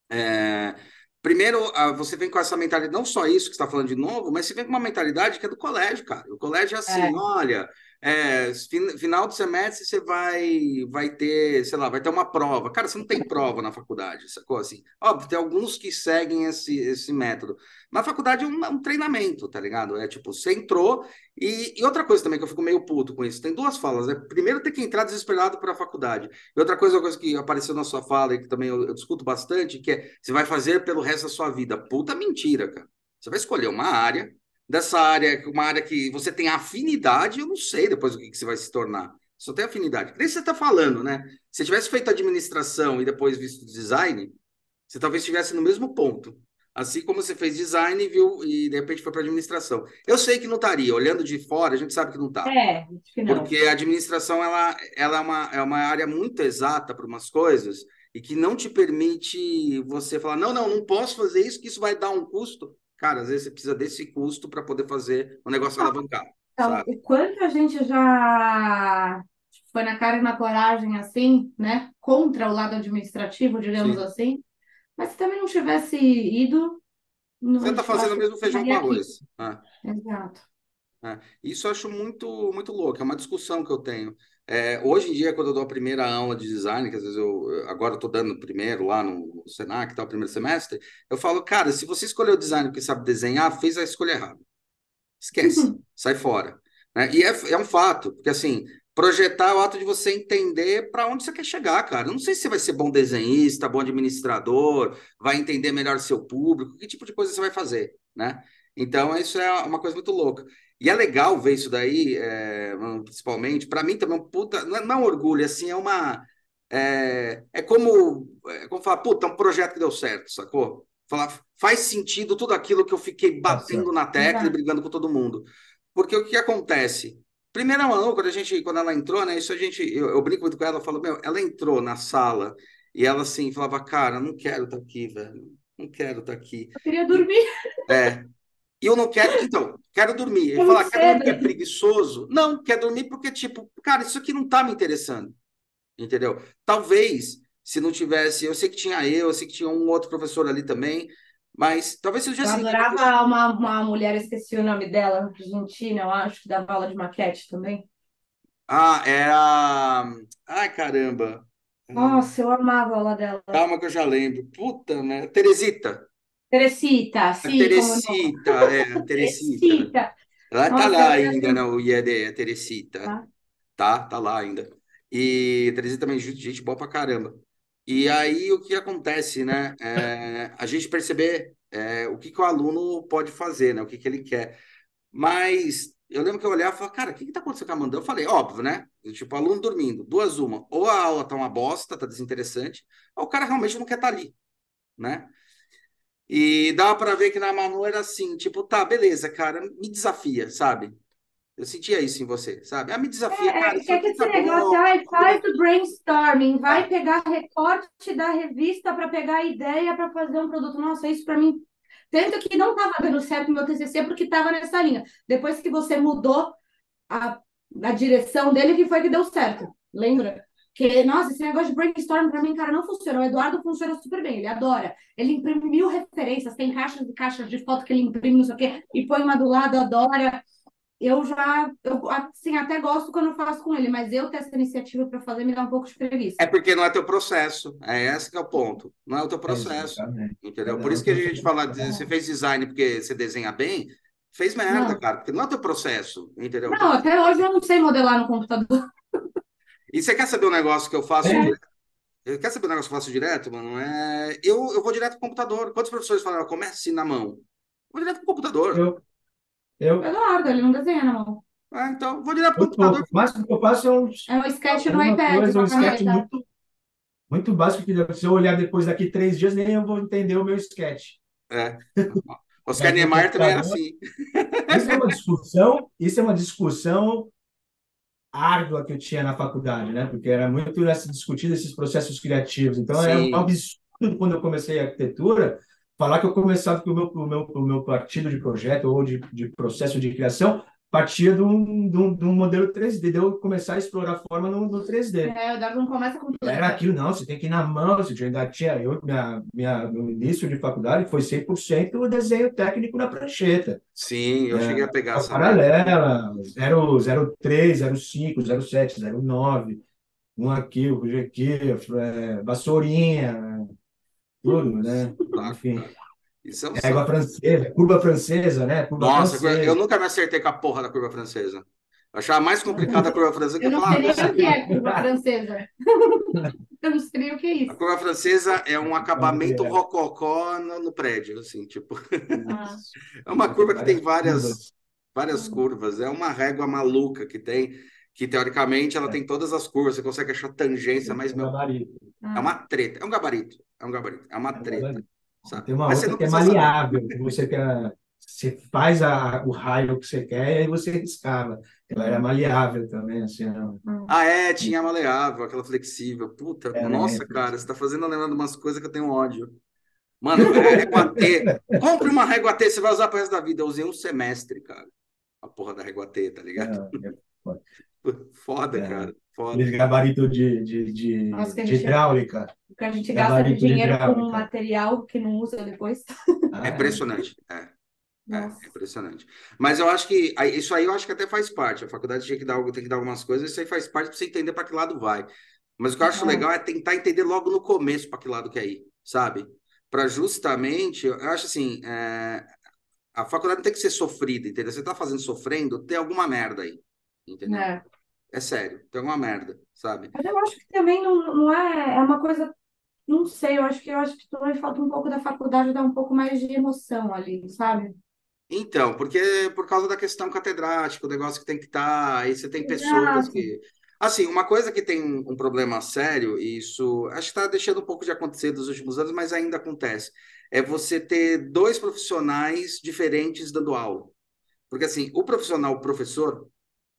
[SPEAKER 1] é, primeiro você vem com essa mentalidade, não só isso que você está falando de novo, mas você vem com uma mentalidade que é do colégio, cara. O colégio é assim,
[SPEAKER 2] É.
[SPEAKER 1] olha, é, fin- final do semestre você vai, vai ter, sei lá, vai ter uma prova. Cara, você não tem prova na faculdade, sacou? Assim, óbvio, tem alguns que seguem esse, esse método. Na faculdade é um, um treinamento, tá ligado? É tipo, você entrou. E, e outra coisa também que eu fico meio puto com isso, tem duas falas, né? Primeiro, tem que entrar desesperado para a faculdade. E outra coisa, uma coisa que apareceu na sua fala e que também eu, eu discuto bastante, que é você vai fazer pelo resto da sua vida. Puta mentira, cara. Você vai escolher uma área, dessa área, uma área que você tem afinidade, eu não sei depois o que, que você vai se tornar. Só tem afinidade. Que nem você está falando, né? Se tivesse feito administração e depois visto design, você talvez estivesse no mesmo ponto. Assim como você fez design viu, e de repente foi para administração. Eu sei que não estaria. Olhando de fora, a gente sabe que não está.
[SPEAKER 2] É.
[SPEAKER 1] Porque a administração ela, ela é, uma, é uma área muito exata para umas coisas e que não te permite você falar, não, não, não posso fazer isso, que isso vai dar um custo. Cara, às vezes você precisa desse custo para poder fazer o negócio alavancar,
[SPEAKER 2] Então, o quanto a gente já foi na cara e na coragem, assim, né? Contra o lado administrativo, digamos
[SPEAKER 1] Sim.
[SPEAKER 2] assim. Mas se também não tivesse ido, não,
[SPEAKER 1] Você está fazendo
[SPEAKER 2] acho
[SPEAKER 1] mesmo feijão com arroz. Ah.
[SPEAKER 2] Exato.
[SPEAKER 1] É, isso eu acho muito, muito louco, é uma discussão que eu tenho. É, hoje em dia, quando eu dou a primeira aula de design, que às vezes eu agora estou dando primeiro lá no, Senac, tá, o primeiro semestre, eu falo, cara, se você escolheu design porque sabe desenhar, fez a escolha errada. Esquece, uhum. sai fora. Né? E é, é um fato, porque assim, projetar é o ato de você entender para onde você quer chegar, cara. Eu não sei se você vai ser bom desenhista, bom administrador, vai entender melhor seu público, que tipo de coisa você vai fazer, né? Então, isso é uma coisa muito louca. E é legal ver isso daí, é, principalmente. Para mim também é um puta. Não é, não é um orgulho, assim, é uma. É, é como, é como falar, puta, é um projeto que deu certo, sacou? Falar, faz sentido tudo aquilo que eu fiquei batendo na tecla e brigando com todo mundo. Porque o que acontece? Primeira mão, quando a gente, quando ela entrou, né? Isso a gente, eu, eu brinco muito com ela, eu falo, meu, ela entrou na sala e ela assim falava, cara, não quero estar tá aqui, velho, não quero estar tá aqui.
[SPEAKER 2] Eu queria dormir.
[SPEAKER 1] É, eu não quero, então, quero dormir. Ele fala, quer dormir é preguiçoso? Não, quer dormir porque, tipo, cara, isso aqui não tá me interessando. Entendeu? Talvez, se não tivesse, eu sei que tinha eu, eu sei que tinha um outro professor ali também, mas talvez seja assim.
[SPEAKER 2] Eu adorava uma, uma mulher, esqueci o nome dela, argentina, eu acho, que dava aula de maquete também.
[SPEAKER 1] Ah, era. Ai, caramba.
[SPEAKER 2] Nossa, eu amava a aula dela.
[SPEAKER 1] Calma que eu já lembro. Puta, né? Teresita.
[SPEAKER 2] Teresita, sim.
[SPEAKER 1] Teresita, é, a Teresita. Teresita. Ela tá lá ainda, né, o IED, a Teresita. Tá. tá, tá lá ainda. E Teresita também, gente boa pra caramba. E aí, o que acontece, né? É, a gente perceber é, o que, que o aluno pode fazer, né? O que, que ele quer. Mas eu lembro que eu olhava e falava, cara, o que está acontecendo com a Amanda? Eu falei, óbvio, né? Tipo, aluno dormindo, duas uma. Ou a aula tá uma bosta, tá desinteressante, ou o cara realmente não quer estar tá ali, né? E dava para ver que na Manu era assim, tipo, tá, beleza, cara, me desafia, sabe? Eu sentia isso em você, sabe? Ah, me desafia,
[SPEAKER 2] é,
[SPEAKER 1] cara.
[SPEAKER 2] Isso é que esse tá negócio, ai, faz o brainstorming, vai pegar recorte da revista para pegar a ideia para fazer um produto. Nossa, isso para mim. Tanto que não estava dando certo no meu TCC porque estava nessa linha. Depois que você mudou a, a direção dele, que foi que deu certo. Lembra? Que, nossa, esse negócio de brainstorm para mim, cara, não funciona. O Eduardo funciona super bem, ele adora. Ele imprime mil referências, tem caixas e caixas de foto que ele imprime, não sei o quê, e põe uma do lado, adora. Eu já, eu, assim, até gosto quando eu faço com ele, mas eu ter essa iniciativa para fazer me dá um pouco de preguiça.
[SPEAKER 1] É porque não é teu processo, é esse que é o ponto. Não é o teu processo, Exatamente. entendeu? Por isso que a gente fala, de, você fez design porque você desenha bem, fez merda, não. cara, porque não é o teu processo, entendeu?
[SPEAKER 2] Não, até hoje eu não sei modelar no computador.
[SPEAKER 1] E você quer saber um negócio que eu faço é. direto? Quer saber um negócio que eu faço direto, mano? É... Eu, eu vou direto pro computador. Quantos professores falam, comece na mão? Eu vou direto pro computador.
[SPEAKER 3] Eu, eu...
[SPEAKER 2] Eduardo, ele não desenha na mão.
[SPEAKER 1] Ah, então, vou direto pro computador.
[SPEAKER 3] Mas o que eu faço é um...
[SPEAKER 2] É um sketch no iPad.
[SPEAKER 3] Coisa, um sketch muito, muito básico, que se eu olhar depois daqui três dias, nem eu vou entender o meu sketch.
[SPEAKER 1] É. Oscar Niemeyer também é assim.
[SPEAKER 3] Isso é uma discussão, isso é uma discussão árdua que eu tinha na faculdade, né? Porque era muito discutido esses processos criativos. Então, Sim. era um absurdo quando eu comecei a arquitetura falar que eu começava com o meu, o meu, o meu partido de projeto ou de, de processo de criação partia de um, de um, de um modelo 3D, de eu começar a explorar a forma no, no 3D.
[SPEAKER 2] É, o Davi não começa com tudo.
[SPEAKER 3] Era aquilo, não, você tem que ir na mão, você ainda tinha, eu, minha, minha, no início de faculdade foi 100% o desenho técnico na prancheta.
[SPEAKER 1] Sim, eu é, cheguei a pegar
[SPEAKER 3] essa. Paralela, 03, 05, 07, 09, um aqui, o aqui, é, vassourinha, tudo, né? Enfim. Isso é um Égua francesa, curva francesa, né? Curva
[SPEAKER 1] Nossa,
[SPEAKER 3] francesa.
[SPEAKER 1] eu nunca me acertei com a porra da curva francesa. Eu achava mais complicada a curva francesa que
[SPEAKER 2] eu não sei nem o que é curva francesa. eu não sei nem o que é isso.
[SPEAKER 1] A curva francesa é um acabamento rococó no, no prédio, assim, tipo. Ah. é uma curva que tem várias, várias curvas. É uma régua maluca que tem, que teoricamente ela é. tem todas as curvas. Você consegue achar tangência, mas meu, é uma treta. É um gabarito. É um gabarito. É uma é treta.
[SPEAKER 3] Sabe? Tem uma Mas outra que é maleável, que você quer, você faz a, o raio que você quer e aí você escava. Ela era maleável também, assim. Não...
[SPEAKER 1] Hum. Ah, é, tinha maleável, aquela flexível. Puta, é, nossa, né? cara, você tá fazendo lembrando umas coisas que eu tenho ódio. Mano, é, régua T. Compre uma régua T, você vai usar pro resto da vida. Eu usei um semestre, cara. A porra da régua T, tá ligado? É, é foda, é. cara. Foda.
[SPEAKER 3] Esse gabarito de, de, de, Nossa, de hidráulica.
[SPEAKER 2] Porque a gente gasta dinheiro com material que não usa depois.
[SPEAKER 1] Ah, é impressionante. É. É, impressionante. Mas eu acho que isso aí eu acho que até faz parte. A faculdade tinha que dar, tem que dar algumas coisas, isso aí faz parte para você entender para que lado vai. Mas o que eu acho é. legal é tentar entender logo no começo para que lado quer ir, sabe? Para justamente, eu acho assim, é, a faculdade não tem que ser sofrida, entendeu? Você está fazendo sofrendo, tem alguma merda aí, entendeu? É. é sério, tem alguma merda, sabe?
[SPEAKER 2] Mas eu acho que também não, não é, é uma coisa não sei, eu acho que eu acho que também falta um pouco da faculdade dar um pouco mais de emoção ali, sabe?
[SPEAKER 1] Então, porque por causa da questão catedrática, o negócio que tem que estar, tá, aí você tem pessoas Exato. que. Assim, uma coisa que tem um problema sério, e isso acho que está deixando um pouco de acontecer nos últimos anos, mas ainda acontece, é você ter dois profissionais diferentes dando aula. Porque, assim, o profissional professor,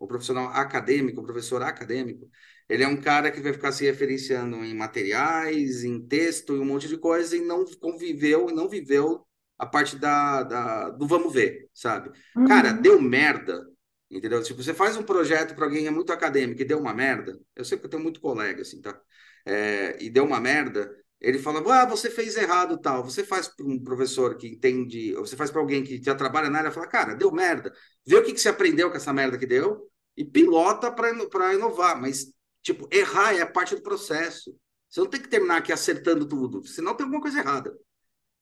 [SPEAKER 1] o profissional acadêmico, o professor acadêmico, ele é um cara que vai ficar se referenciando em materiais, em texto e um monte de coisa, e não conviveu, e não viveu a parte da, da, do vamos ver, sabe? Uhum. Cara, deu merda, entendeu? Tipo, você faz um projeto para alguém que é muito acadêmico e deu uma merda, eu sei que eu tenho muito colega, assim, tá? É, e deu uma merda, ele fala, ah, você fez errado tal. Você faz para um professor que entende, ou você faz para alguém que já trabalha na área, fala, cara, deu merda. Vê o que, que você aprendeu com essa merda que deu e pilota para inovar. Mas, tipo, errar é parte do processo. Você não tem que terminar aqui acertando tudo, senão tem alguma coisa errada.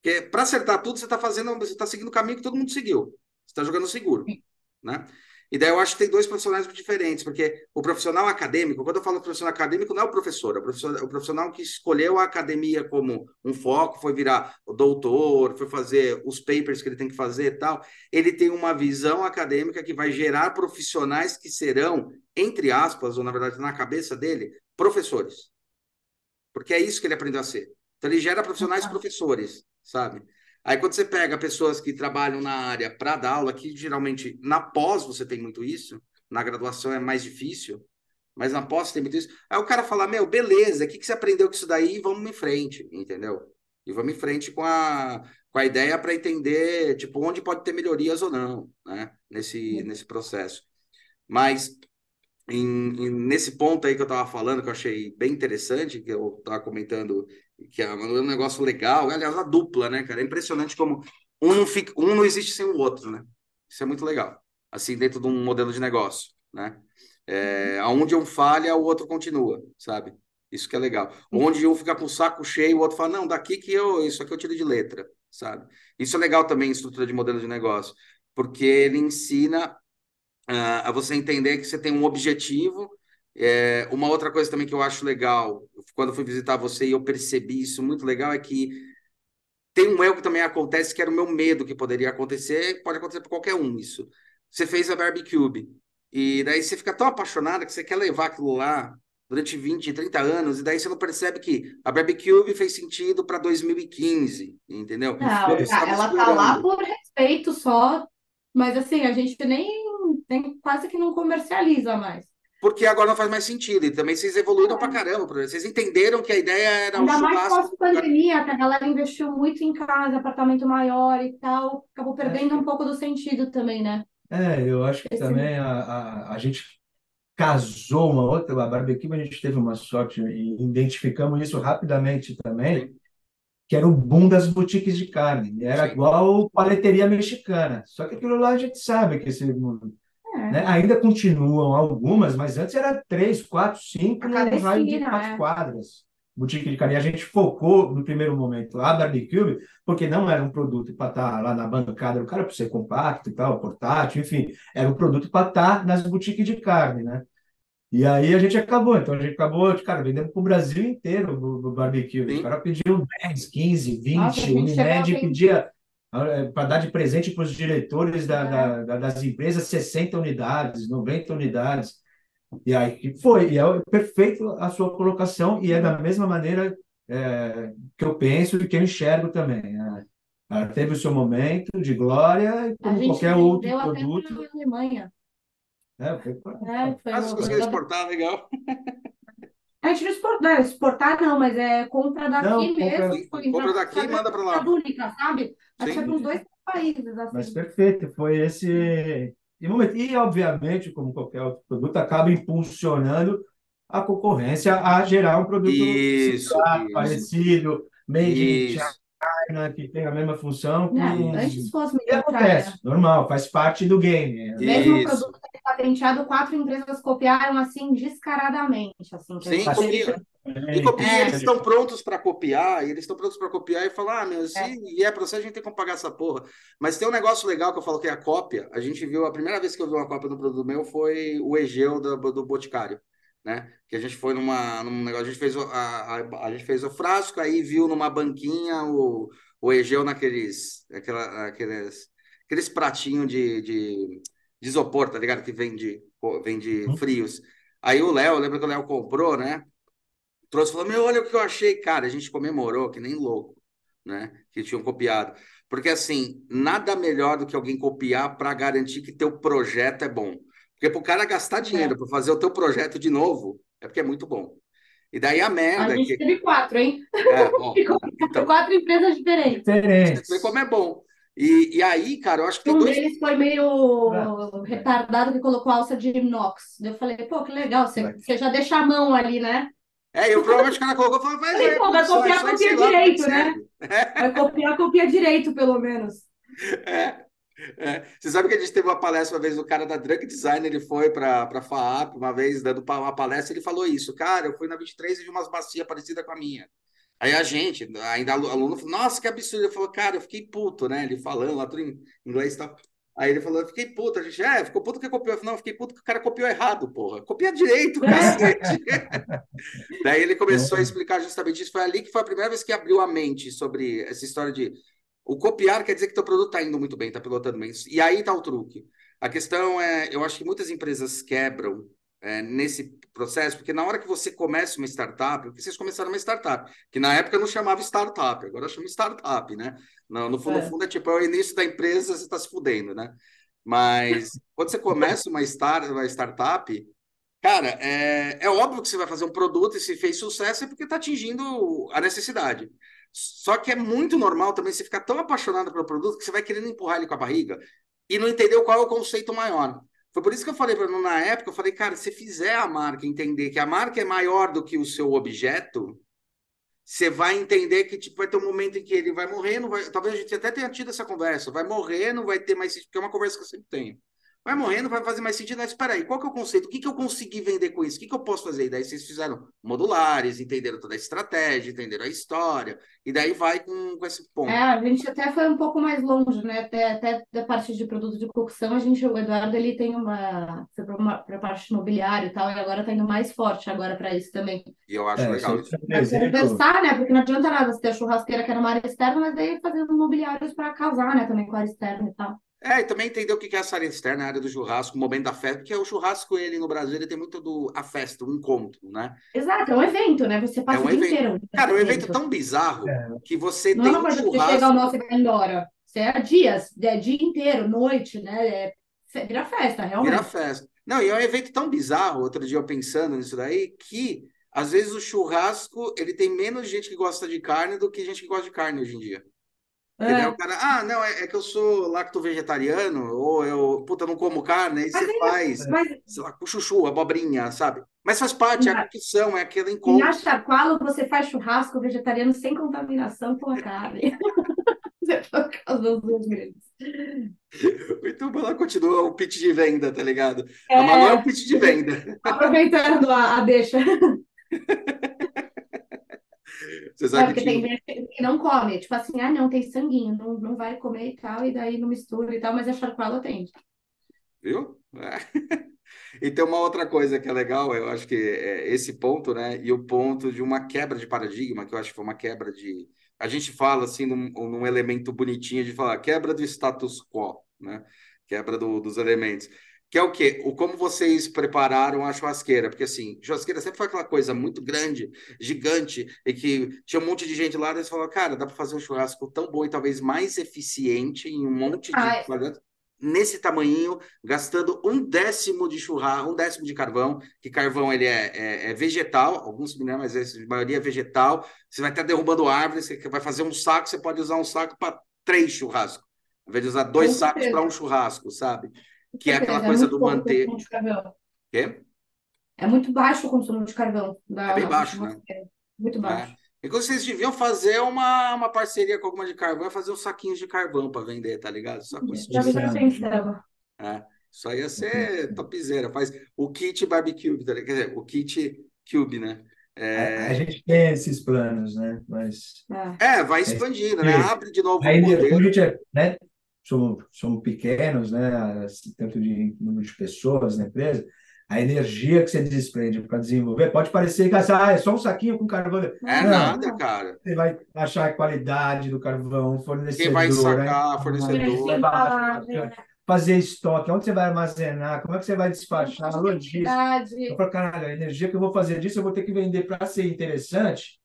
[SPEAKER 1] Porque para acertar tudo, você está fazendo, você está seguindo o caminho que todo mundo seguiu. Você está jogando seguro, né? E daí eu acho que tem dois profissionais diferentes, porque o profissional acadêmico, quando eu falo profissional acadêmico, não é o professor, é o profissional, é o profissional que escolheu a academia como um foco, foi virar o doutor, foi fazer os papers que ele tem que fazer e tal. Ele tem uma visão acadêmica que vai gerar profissionais que serão, entre aspas, ou na verdade na cabeça dele, professores. Porque é isso que ele aprendeu a ser. Então ele gera profissionais professores sabe? Aí quando você pega pessoas que trabalham na área para dar aula, que geralmente na pós você tem muito isso, na graduação é mais difícil, mas na pós tem muito isso. Aí o cara fala, meu, beleza, o que, que você aprendeu com isso daí? Vamos em frente, entendeu? E vamos em frente com a, com a ideia para entender, tipo, onde pode ter melhorias ou não, né? Nesse, nesse processo. Mas em, em, nesse ponto aí que eu estava falando, que eu achei bem interessante, que eu estava comentando que é um negócio legal. Aliás, a dupla, né, cara? É impressionante como um não, fica, um não existe sem o outro, né? Isso é muito legal. Assim, dentro de um modelo de negócio, né? É, onde um falha, o outro continua, sabe? Isso que é legal. Onde um fica com o saco cheio, o outro fala, não, daqui que eu, isso aqui eu tiro de letra, sabe? Isso é legal também em estrutura de modelo de negócio, porque ele ensina uh, a você entender que você tem um objetivo é, uma outra coisa também que eu acho legal, quando fui visitar você e eu percebi isso muito legal, é que tem um erro que também acontece, que era o meu medo que poderia acontecer, pode acontecer para qualquer um isso. Você fez a Barbecue, e daí você fica tão apaixonada que você quer levar aquilo lá durante 20, 30 anos, e daí você não percebe que a Barbecue fez sentido para 2015, entendeu?
[SPEAKER 2] Não, ela tá lá por respeito só, mas assim, a gente nem, nem quase que não comercializa mais
[SPEAKER 1] porque agora não faz mais sentido. E também vocês evoluíram é. pra caramba. Vocês entenderam que a ideia era
[SPEAKER 2] Ainda um mais pós-pandemia, que a galera investiu muito em casa, apartamento maior e tal, acabou perdendo é. um pouco do sentido também, né?
[SPEAKER 3] É, eu acho que Esse... também a, a, a gente casou uma outra, a barbecue, a gente teve uma sorte e identificamos isso rapidamente também, que era o boom das boutiques de carne. Era Sim. igual paleteria mexicana. Só que aquilo lá a gente sabe que esse é. Né? Ainda continuam algumas, mas antes era três, quatro, cinco no raio de quatro é. quadras. Boutique de carne. A gente focou no primeiro momento a Barbecue, porque não era um produto para estar tá lá na bancada do cara, para ser compacto e tal, portátil, enfim, era um produto para estar tá nas boutiques de carne, né? E aí a gente acabou, então a gente acabou, cara, vendendo para o Brasil inteiro o barbecue. Sim. O cara pediu 10, 15, 20, Nossa, o Unimed pedia para dar de presente para os diretores da, é. da, das empresas 60 unidades, 90 unidades. E aí que foi, e é perfeito a sua colocação, e é da mesma maneira é, que eu penso e que eu enxergo também. Né? Ela teve o seu momento de glória, como qualquer outro produto. Até Alemanha.
[SPEAKER 1] É, foi, é, foi ah, conseguiu exportar, legal.
[SPEAKER 2] A gente não exporta, não, exportar não, mas é compra daqui não, mesmo.
[SPEAKER 1] Compra, compra daqui e manda para lá.
[SPEAKER 2] Única, sabe? Acho que é para os dois países. Assim.
[SPEAKER 3] Mas perfeito, foi esse. E, obviamente, como qualquer outro produto, acaba impulsionando a concorrência a gerar um produto
[SPEAKER 1] isso,
[SPEAKER 3] similar, isso. parecido, made externa que tem a mesma função. Que...
[SPEAKER 2] É, antes fosse
[SPEAKER 3] E acontece, normal, faz parte do game.
[SPEAKER 2] Mesmo o
[SPEAKER 1] Isso.
[SPEAKER 2] produto ter patenteado, quatro empresas copiaram assim descaradamente. Assim, que
[SPEAKER 1] Sim, copia.
[SPEAKER 2] teve-
[SPEAKER 1] E copia,
[SPEAKER 2] É.
[SPEAKER 1] eles estão prontos para copiar, e eles estão prontos para copiar e falar, ah, meu, se
[SPEAKER 2] É.
[SPEAKER 1] e é para você, a gente tem como pagar essa porra. Mas tem um negócio legal que eu falo que é a cópia. A gente viu, a primeira vez que eu vi uma cópia do produto meu foi o Egeu do, do Boticário, né? Que a gente foi numa, num negócio, a gente fez o, a, a, a gente fez o frasco, aí viu numa banquinha o, o Egeu naqueles, aquela, aqueles, aqueles pratinhos de, de, de isopor, tá ligado? Que vende, vende
[SPEAKER 3] Uhum.
[SPEAKER 1] frios. Aí o Léo, lembra que o Léo comprou, né? trouxe e falou: Meu, olha o que eu achei, cara. A gente comemorou, que nem louco, né? Que tinham copiado. Porque, assim, nada melhor do que alguém copiar para garantir que teu projeto é bom. Porque para o cara gastar dinheiro para fazer o teu projeto de novo, é porque é muito bom. E daí a
[SPEAKER 2] A
[SPEAKER 1] merda
[SPEAKER 2] gente
[SPEAKER 1] que.
[SPEAKER 2] teve quatro, hein?
[SPEAKER 1] É, ó, então,
[SPEAKER 2] Quatro empresas diferentes.
[SPEAKER 3] Diferentes.
[SPEAKER 1] você vê como é bom. E, e aí, cara, eu acho que tem
[SPEAKER 2] Um
[SPEAKER 1] dois.
[SPEAKER 2] deles foi meio retardado que colocou alça de inox. Eu falei, pô, que legal, você, você já deixa a mão ali, né?
[SPEAKER 1] É, eu provavelmente o cara colocou e falou: Vai,
[SPEAKER 2] Falei, pô, vai copiar,
[SPEAKER 1] só
[SPEAKER 2] copia direito, né?
[SPEAKER 1] serve.
[SPEAKER 2] Vai copiar, copia direito, pelo menos.
[SPEAKER 1] É, é. Você sabe que a gente teve uma palestra uma vez, o cara da Drug Design, ele foi para a FAAP uma vez, dando uma palestra, ele falou isso, cara, eu fui na 23 e vi umas bacias parecidas com a minha. Aí a gente, ainda alu- aluno, falou, nossa, que absurdo. Ele falou, cara, eu fiquei puto, né? Ele falando lá tudo em inglês e tal. Aí ele falou, eu fiquei puto. A gente, é, ficou puto que copiou. Eu falei, não, fiquei puto que o cara copiou errado, porra. Copia direito, cacete. Daí ele começou a explicar justamente isso. Foi ali que foi a primeira vez que abriu a mente sobre essa história de o copiar quer dizer que teu produto está indo muito bem, está pilotando bem. E aí está o truque. A questão é, eu acho que muitas empresas quebram é, nesse processo, porque na hora que você começa uma startup, porque vocês começaram uma startup, que na época não chamava startup, agora chama startup, né? No, no fundo,
[SPEAKER 2] É.
[SPEAKER 1] no fundo é tipo, é o início da empresa, você está se fudendo, né? Mas quando você começa uma, start, uma startup, cara, é, é óbvio que você vai fazer um produto e se fez sucesso é porque está atingindo a necessidade. Só que é muito normal também você ficar tão apaixonado pelo produto que você vai querendo empurrar ele com a barriga e não entendeu qual é o conceito maior. Foi por isso que eu falei para na época, eu falei, cara, se fizer a marca entender que a marca é maior do que o seu objeto, você vai entender que tipo, vai ter um momento em que ele vai morrer, não vai, talvez a gente até tenha tido essa conversa, vai morrer, não vai ter mais porque é uma conversa que eu sempre tenho. Vai morrer, não vai fazer mais sentido, mas espera aí, qual que é o conceito? O que, que eu consegui vender com isso? O que, que eu posso fazer? E daí vocês fizeram modulares, entenderam toda a estratégia, entenderam a história, e daí vai com, com esse ponto.
[SPEAKER 2] É, a gente até foi um pouco mais longe, né? Até, até da parte de produto de cocção, a gente, o Eduardo, ele tem uma, foi para pra parte imobiliária e tal, e agora tá indo mais forte agora para isso também.
[SPEAKER 1] E eu acho
[SPEAKER 3] É,
[SPEAKER 1] legal
[SPEAKER 3] isso exemplo,
[SPEAKER 2] conversar, né? Porque não adianta nada você ter a churrasqueira que era uma área externa, mas daí fazendo imobiliários para casar, né? Também com a área externa e tal.
[SPEAKER 1] É, e também entender o que que é essa área externa, a área do churrasco, o momento da festa, porque o churrasco, ele no Brasil, ele tem muito do a festa, o encontro, né?
[SPEAKER 2] Exato, é um evento, né? Você passa
[SPEAKER 1] É um
[SPEAKER 2] o dia
[SPEAKER 1] evento.
[SPEAKER 2] inteiro.
[SPEAKER 1] Cara, é um
[SPEAKER 2] nesse
[SPEAKER 1] evento tão bizarro
[SPEAKER 3] É.
[SPEAKER 1] que você
[SPEAKER 2] Não é
[SPEAKER 1] tem
[SPEAKER 2] uma
[SPEAKER 1] um
[SPEAKER 2] coisa que você
[SPEAKER 1] churrasco.
[SPEAKER 2] chega ao nosso e vai embora. Você é dias, é dia inteiro, noite, né? É, vira festa, realmente.
[SPEAKER 1] Vira festa. Não, e é um evento tão bizarro, outro dia eu pensando nisso daí, que às vezes o churrasco, ele tem menos gente que gosta de carne do que gente que gosta de carne hoje em dia.
[SPEAKER 2] É.
[SPEAKER 1] O cara, ah, não, é, é que eu sou lacto-vegetariano, ou eu, puta, não como carne, aí
[SPEAKER 2] Mas
[SPEAKER 1] você
[SPEAKER 2] ainda-
[SPEAKER 1] faz,
[SPEAKER 2] Mas
[SPEAKER 1] sei lá, com chuchu, abobrinha, sabe? Mas faz parte, é a condição, é aquele
[SPEAKER 2] E
[SPEAKER 1] encontro.
[SPEAKER 2] na Chacoalho você faz churrasco vegetariano sem contaminação com a carne. Por causa duas grandes.
[SPEAKER 1] Então, ela continua o pitch de venda, tá ligado? A Manu é
[SPEAKER 2] É,
[SPEAKER 1] um pitch de venda.
[SPEAKER 2] aproveitando a, a deixa.
[SPEAKER 1] Você
[SPEAKER 2] É,
[SPEAKER 1] sabe
[SPEAKER 2] porque
[SPEAKER 1] que
[SPEAKER 2] tem
[SPEAKER 1] tinha...
[SPEAKER 2] que não come. Tipo assim, ah, não, tem sanguinho, não, não vai comer e tal, e daí não mistura e tal, mas a Chacoalho tem.
[SPEAKER 1] Viu? É. E tem uma outra coisa que é legal, eu acho que é esse ponto, né? E o ponto de uma quebra de paradigma, que eu acho que foi uma quebra de. A gente fala assim num, num elemento bonitinho de falar quebra do status quo, né? Quebra do- dos elementos. Que é o quê? O como vocês prepararam a churrasqueira. Porque assim, churrasqueira sempre foi aquela coisa muito grande, gigante, e que tinha um monte de gente lá, e eles falaram, cara, dá para fazer um churrasco tão bom e talvez mais eficiente em um monte de quadrados, nesse tamanhinho, gastando um décimo de churrasco, um décimo de carvão, que carvão ele é, é- é vegetal, alguns minerais, mas esse, a maioria é vegetal. Você vai estar derrubando árvores, você vai fazer um saco, você pode usar um saco para três churrascos, ao invés de usar dois sacos para um churrasco, sabe? Que é aquela coisa
[SPEAKER 2] muito
[SPEAKER 1] do
[SPEAKER 2] o
[SPEAKER 1] manter.
[SPEAKER 2] consumo de carvão.
[SPEAKER 1] Quê?
[SPEAKER 2] É muito baixo o consumo de carvão da
[SPEAKER 1] É bem baixo, né?
[SPEAKER 2] Muito
[SPEAKER 1] É.
[SPEAKER 2] baixo.
[SPEAKER 1] Inclusive, vocês deviam fazer uma, uma parceria com alguma de carvão e fazer uns saquinhos de carvão para vender, tá ligado? Só com esse
[SPEAKER 2] Já
[SPEAKER 1] tipo. É, isso aí ia ser topzera. Faz o kit barbecue, tá ligado? Quer dizer, o kit cube, né?
[SPEAKER 3] A,
[SPEAKER 1] É,
[SPEAKER 3] a gente tem esses planos, né? Mas
[SPEAKER 2] É.
[SPEAKER 1] é, vai expandindo, né? Abre de novo o
[SPEAKER 3] aí, a
[SPEAKER 1] modelo.
[SPEAKER 3] gente é, né? Somos, somos pequenos, né? assim, Tanto de número de pessoas na empresa, a energia que você desprende para desenvolver pode parecer que ah, é só um saquinho com carvão.
[SPEAKER 1] É
[SPEAKER 3] Não,
[SPEAKER 1] nada, cara.
[SPEAKER 3] Você vai achar a qualidade do carvão, fornecedor,
[SPEAKER 1] Quem vai
[SPEAKER 3] né?
[SPEAKER 1] sacar, fornecedor.
[SPEAKER 2] Embalagem,
[SPEAKER 3] fazer estoque, onde você vai armazenar, como é que você vai despachar, logística. Eu falo, caralho, a energia que eu vou fazer disso, eu vou ter que vender para ser interessante.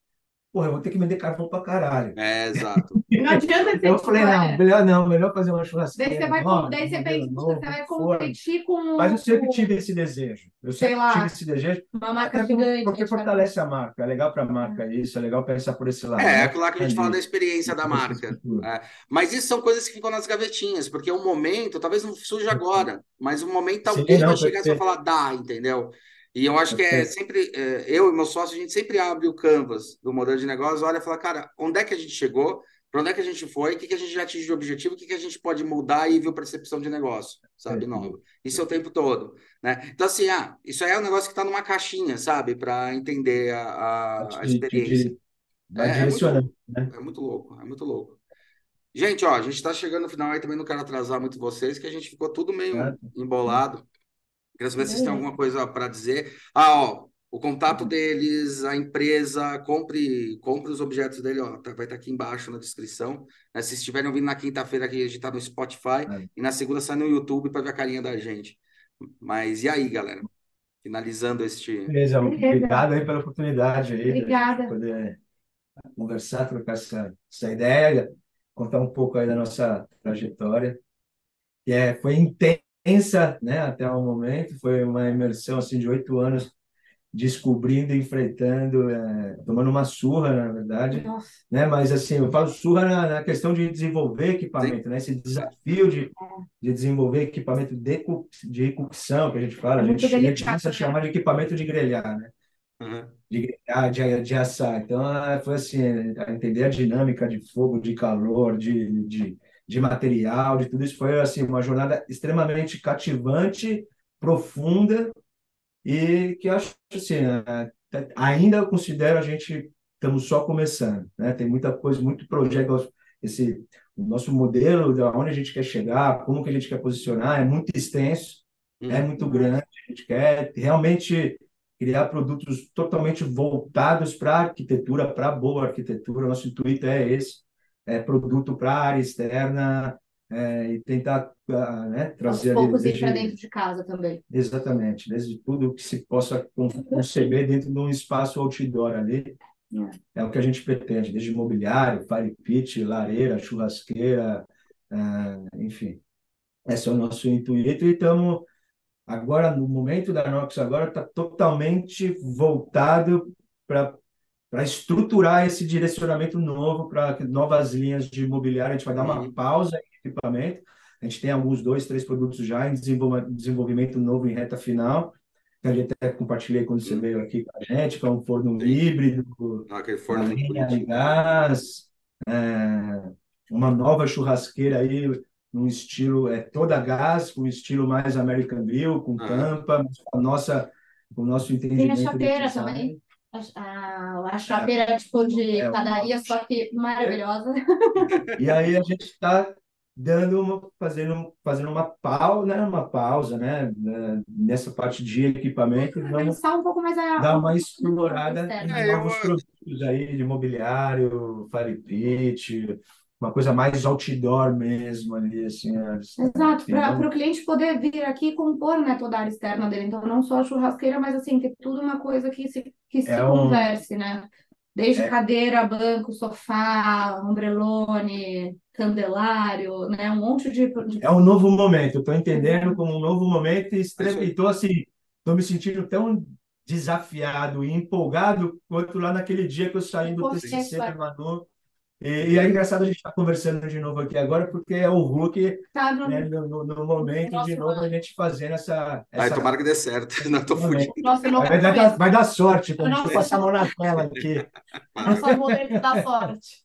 [SPEAKER 3] Porra, eu vou ter que vender carvão para caralho.
[SPEAKER 1] É, exato.
[SPEAKER 2] Não adianta ser
[SPEAKER 3] Eu falei, não,
[SPEAKER 2] é.
[SPEAKER 3] melhor não, melhor fazer uma
[SPEAKER 2] Daí
[SPEAKER 3] churrasqueira.
[SPEAKER 2] você vai,
[SPEAKER 3] nova,
[SPEAKER 2] daí você
[SPEAKER 3] um
[SPEAKER 2] pensa,
[SPEAKER 3] modelo
[SPEAKER 2] você
[SPEAKER 3] novo,
[SPEAKER 2] vai
[SPEAKER 3] forno.
[SPEAKER 2] competir com
[SPEAKER 3] Mas eu sempre tive esse desejo. Eu
[SPEAKER 2] Sei
[SPEAKER 3] sempre
[SPEAKER 2] lá,
[SPEAKER 3] tive esse desejo.
[SPEAKER 2] uma marca gigante.
[SPEAKER 3] porque fortalece a marca. É legal para a marca isso, é legal pensar por esse lado.
[SPEAKER 1] É,
[SPEAKER 3] né?
[SPEAKER 1] aquilo lá que a gente fala da experiência da marca.
[SPEAKER 3] Infraestrutura.
[SPEAKER 1] É, mas isso são coisas que ficam nas gavetinhas, porque o momento, talvez não surja agora, mas o momento
[SPEAKER 3] Sim,
[SPEAKER 1] alguém
[SPEAKER 3] não,
[SPEAKER 1] vai chegar e vai
[SPEAKER 3] perfeito.
[SPEAKER 1] falar, dá, entendeu? E eu acho que é sempre, é, eu e meu sócio, a gente sempre abre o canvas do modelo de negócio, olha e fala, cara, onde é que a gente chegou? Para onde é que a gente foi? O que, que a gente já atingiu de objetivo? O que, que a gente pode mudar e ver percepção de negócio, sabe? Nova. Isso é o tempo todo, né? Então, assim, ah, isso aí é um negócio que está numa caixinha, sabe? Para entender a, a, a
[SPEAKER 3] De- de-
[SPEAKER 1] experiência.
[SPEAKER 3] vai
[SPEAKER 1] É, é muito
[SPEAKER 3] né?
[SPEAKER 1] é muito louco, é muito louco. Gente, ó, a gente tá chegando no final aí, também não quero atrasar muito vocês, que a gente ficou tudo meio embolado. Quero saber se vocês têm alguma coisa para dizer. Ah, ó, o contato deles, a empresa, compre, compre os objetos dele, ó, tá- vai estar aqui embaixo na descrição. né? Se estiverem ouvindo na quinta-feira aqui, a gente tá no Spotify,
[SPEAKER 3] É.
[SPEAKER 1] e na segunda sai no YouTube para ver a carinha da gente. Mas e aí, galera? Finalizando este.
[SPEAKER 3] Beleza, obrigado aí pela oportunidade aí.
[SPEAKER 2] Obrigada.
[SPEAKER 3] Poder conversar, trocar essa, essa ideia, contar um pouco aí da nossa trajetória. E é, foi intensa, né, até o momento, foi uma imersão assim de oito anos descobrindo, enfrentando, é, tomando uma surra, na verdade,
[SPEAKER 2] Nossa,
[SPEAKER 3] né? Mas assim, eu falo surra na, na questão de desenvolver equipamento, né? Esse desafio de, de desenvolver equipamento de, de cocção, que a gente fala,
[SPEAKER 2] É
[SPEAKER 3] a gente, a gente começa a
[SPEAKER 2] né?
[SPEAKER 3] chamar de equipamento de grelhar, né?
[SPEAKER 1] Uhum.
[SPEAKER 3] de grelhar, de, de assar. Então, ah, foi assim, a entender a dinâmica de fogo, de calor, de, de, de material, de tudo isso. Foi assim, uma jornada extremamente cativante, profunda e que acho assim, eh, ainda eu considero a gente estamos só começando, né? Tem muita coisa, muito projeto, esse o nosso modelo, de onde a gente quer chegar, como que a gente quer posicionar, é muito extenso, é
[SPEAKER 1] Uhum.
[SPEAKER 3] muito grande. A gente quer realmente criar produtos totalmente voltados para a arquitetura, para boa arquitetura. Nosso intuito é esse, é produto para a área externa é, e tentar ah, né, trazer ali
[SPEAKER 2] poucos ir
[SPEAKER 3] desde-
[SPEAKER 2] para dentro de casa também.
[SPEAKER 3] Exatamente, desde tudo que se possa con- conceber dentro de um espaço outdoor ali. É o que a gente pretende, desde mobiliário, fire pit, lareira, churrasqueira, ah, enfim. Esse é o nosso intuito e estamos agora, no momento da Nox, agora está totalmente voltado para para estruturar esse direcionamento novo para novas linhas de imobiliário. A gente vai dar uma
[SPEAKER 1] Uhum.
[SPEAKER 3] pausa em equipamento. A gente tem alguns dois, três produtos já em desenvolvimento novo em reta final, que a gente até compartilhei quando você
[SPEAKER 1] Uhum.
[SPEAKER 3] veio aqui com a gente, que é um forno
[SPEAKER 1] Sim.
[SPEAKER 3] híbrido,
[SPEAKER 1] Ah, Aquele
[SPEAKER 3] a
[SPEAKER 1] forno muito
[SPEAKER 3] linha de gás, é, uma nova churrasqueira aí, num estilo é toda gás, com estilo mais American Grill, com
[SPEAKER 1] Ah.
[SPEAKER 3] tampa, a nossa, com o nosso
[SPEAKER 2] Tem a
[SPEAKER 3] entendimento de
[SPEAKER 2] chapeira
[SPEAKER 3] design.
[SPEAKER 2] também. A, a, a chapeira tipo de
[SPEAKER 3] É,
[SPEAKER 2] padaria, só que maravilhosa.
[SPEAKER 3] E aí a gente está dando uma, fazendo, fazendo uma pausa, né, uma pausa, né, né, nessa parte de equipamento, vamos
[SPEAKER 2] um pouco mais a
[SPEAKER 3] dar uma explorada
[SPEAKER 2] externo.
[SPEAKER 3] em
[SPEAKER 1] É, eu-
[SPEAKER 3] novos produtos aí de mobiliário, fire pit, uma coisa mais outdoor mesmo ali, assim.
[SPEAKER 2] Exato, para o cliente poder vir aqui e compor, né, toda a área externa dele. Então, não só a churrasqueira, mas assim, ter tudo uma coisa que se, que se
[SPEAKER 3] É um-
[SPEAKER 2] converse, né? Desde
[SPEAKER 3] É.
[SPEAKER 2] cadeira, banco, sofá, ombrelone, candelário, né? Um monte de, de...
[SPEAKER 3] É um novo momento, eu estou entendendo como um novo momento e
[SPEAKER 1] É
[SPEAKER 3] estou assim, estou me sentindo tão desafiado e empolgado quanto lá naquele dia que eu saí do TCC
[SPEAKER 2] é.
[SPEAKER 3] da Manu E, e é engraçado a gente estar tá conversando de novo aqui agora, porque é o Hulk
[SPEAKER 2] Tá no,
[SPEAKER 3] né, no, no- no momento de novo a gente fazendo essa,
[SPEAKER 1] Ai,
[SPEAKER 3] essa
[SPEAKER 1] tomara que dê certo. Não tô fugindo.
[SPEAKER 2] nosso novo
[SPEAKER 3] Vai dar, vai dar sorte,
[SPEAKER 2] não
[SPEAKER 3] se eu passar a mão na tela aqui.
[SPEAKER 2] nosso momento da sorte.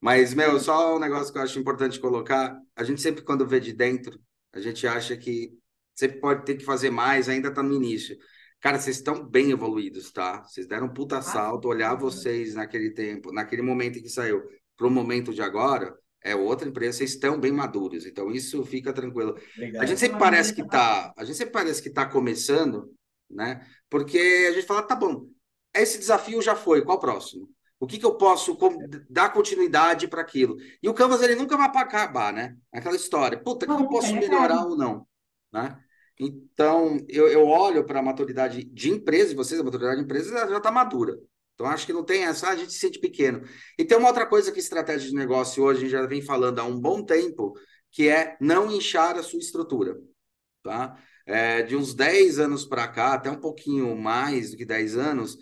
[SPEAKER 1] Mas, meu, só um negócio que eu acho importante colocar. A gente sempre, quando vê de dentro, a gente acha que sempre pode ter que fazer mais, ainda tá no início. Cara, vocês estão bem evoluídos, tá? Vocês deram um puta salto, olhar vocês naquele tempo, naquele momento em que saiu, para o momento de agora, é outra empresa, vocês estão bem maduros. Então, isso fica tranquilo. A
[SPEAKER 3] Obrigado.
[SPEAKER 1] gente sempre parece que tá, a gente sempre parece que tá começando, né? Porque a gente fala, tá bom, esse desafio já foi, qual o próximo? O que que eu posso com- dar continuidade para aquilo? E o Canvas ele nunca vai acabar, né? Aquela história, puta, o que eu posso
[SPEAKER 2] é
[SPEAKER 1] melhorar ou não, né? Então, eu, eu olho para a maturidade de empresa, de vocês, a maturidade de empresa já está madura. Então, acho que não tem essa, ah, a gente se sente pequeno. E tem uma outra coisa que estratégia de negócio hoje, a gente já vem falando há um bom tempo, que é não inchar a sua estrutura, tá? É, de uns 10 anos para cá, até um pouquinho mais do que 10 anos,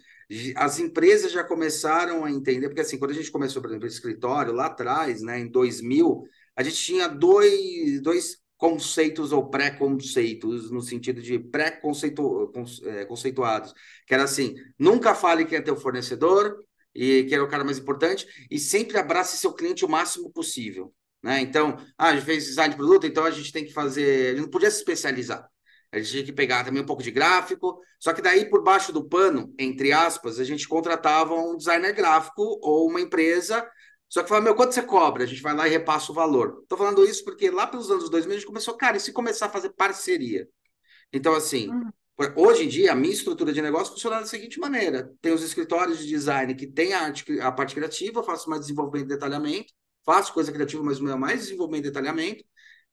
[SPEAKER 1] as empresas já começaram a entender, porque assim, quando a gente começou, por exemplo, o escritório, lá atrás, né, em 2000, a gente tinha dois, dois conceitos ou pré-conceitos, no sentido de pré-conceituados, que era assim, nunca fale quem é teu fornecedor, e que era o cara mais importante, e sempre abrace seu cliente o máximo possível. Né? Então, ah, a gente fez design de produto, então a gente tem que fazer. A gente não podia se especializar. A gente tinha que pegar também um pouco de gráfico. Só que daí, por baixo do pano, entre aspas, a gente contratava um designer gráfico ou uma empresa. Só que falava, meu, quanto você cobra? A gente vai lá e repassa o valor. Estou falando isso porque lá pelos anos 2000 a gente começou, cara, e se começar a fazer parceria? Então, assim,
[SPEAKER 2] Uhum.
[SPEAKER 1] hoje em dia, a minha estrutura de negócio funciona da seguinte maneira: tem os escritórios de design que tem a, arte, a parte criativa, eu faço mais desenvolvimento e detalhamento, faço coisa criativa, mas o meu é mais desenvolvimento e detalhamento,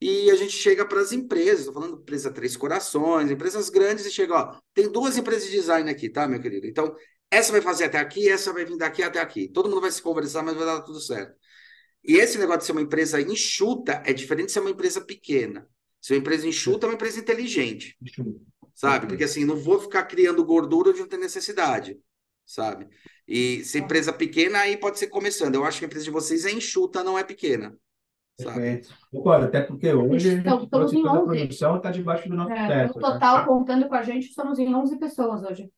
[SPEAKER 1] e a gente chega para as empresas, estou falando empresa Três Corações, empresas grandes, e chega, ó, tem duas empresas de design aqui, tá, meu querido? Então, essa vai fazer até aqui, essa vai vir daqui até aqui. Todo mundo vai se conversar, mas vai dar tudo certo. E esse negócio de ser uma empresa enxuta é diferente de ser uma empresa pequena. Ser uma empresa enxuta é uma empresa inteligente, sabe? Porque assim, não vou ficar criando gordura onde não tem necessidade, sabe? E se empresa pequena, aí pode ser começando. Eu acho que a empresa de vocês é enxuta, não é pequena?
[SPEAKER 3] Perfeito. Concordo, até porque hoje
[SPEAKER 2] Então, estamos em
[SPEAKER 3] toda a
[SPEAKER 2] 11.
[SPEAKER 3] produção está debaixo do nosso
[SPEAKER 2] É,
[SPEAKER 3] teto.
[SPEAKER 2] no
[SPEAKER 3] né?
[SPEAKER 2] total, contando com a gente, estamos em 11 pessoas hoje.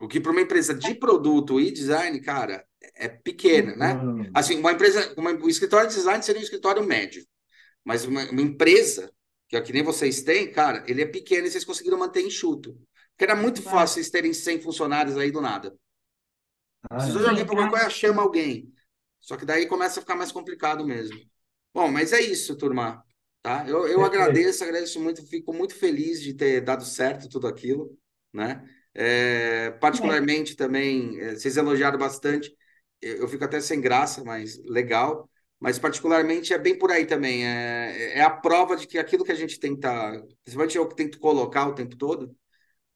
[SPEAKER 1] O que para uma empresa de produto e design, cara, é pequena, né?
[SPEAKER 3] Não.
[SPEAKER 1] Assim, uma empresa, uma, um escritório de design seria um escritório médio. Mas uma, uma empresa, que é que nem vocês têm, cara, ele é pequeno e vocês conseguiram manter enxuto. Porque era muito
[SPEAKER 2] Vai.
[SPEAKER 1] fácil vocês terem 100 funcionários aí do nada.
[SPEAKER 3] Ah, não.
[SPEAKER 1] de alguém para alguma coisa, chama alguém. Só que daí começa a ficar mais complicado mesmo. Bom, mas é isso, turma. Tá? Eu, eu agradeço, agradeço muito, fico muito feliz de ter dado certo tudo aquilo, né? É, particularmente também, é, vocês elogiaram bastante, eu, eu fico até sem graça, mas legal. Mas particularmente é bem por aí também. É, é a prova de que aquilo que a gente tenta, principalmente eu que tento colocar o tempo todo,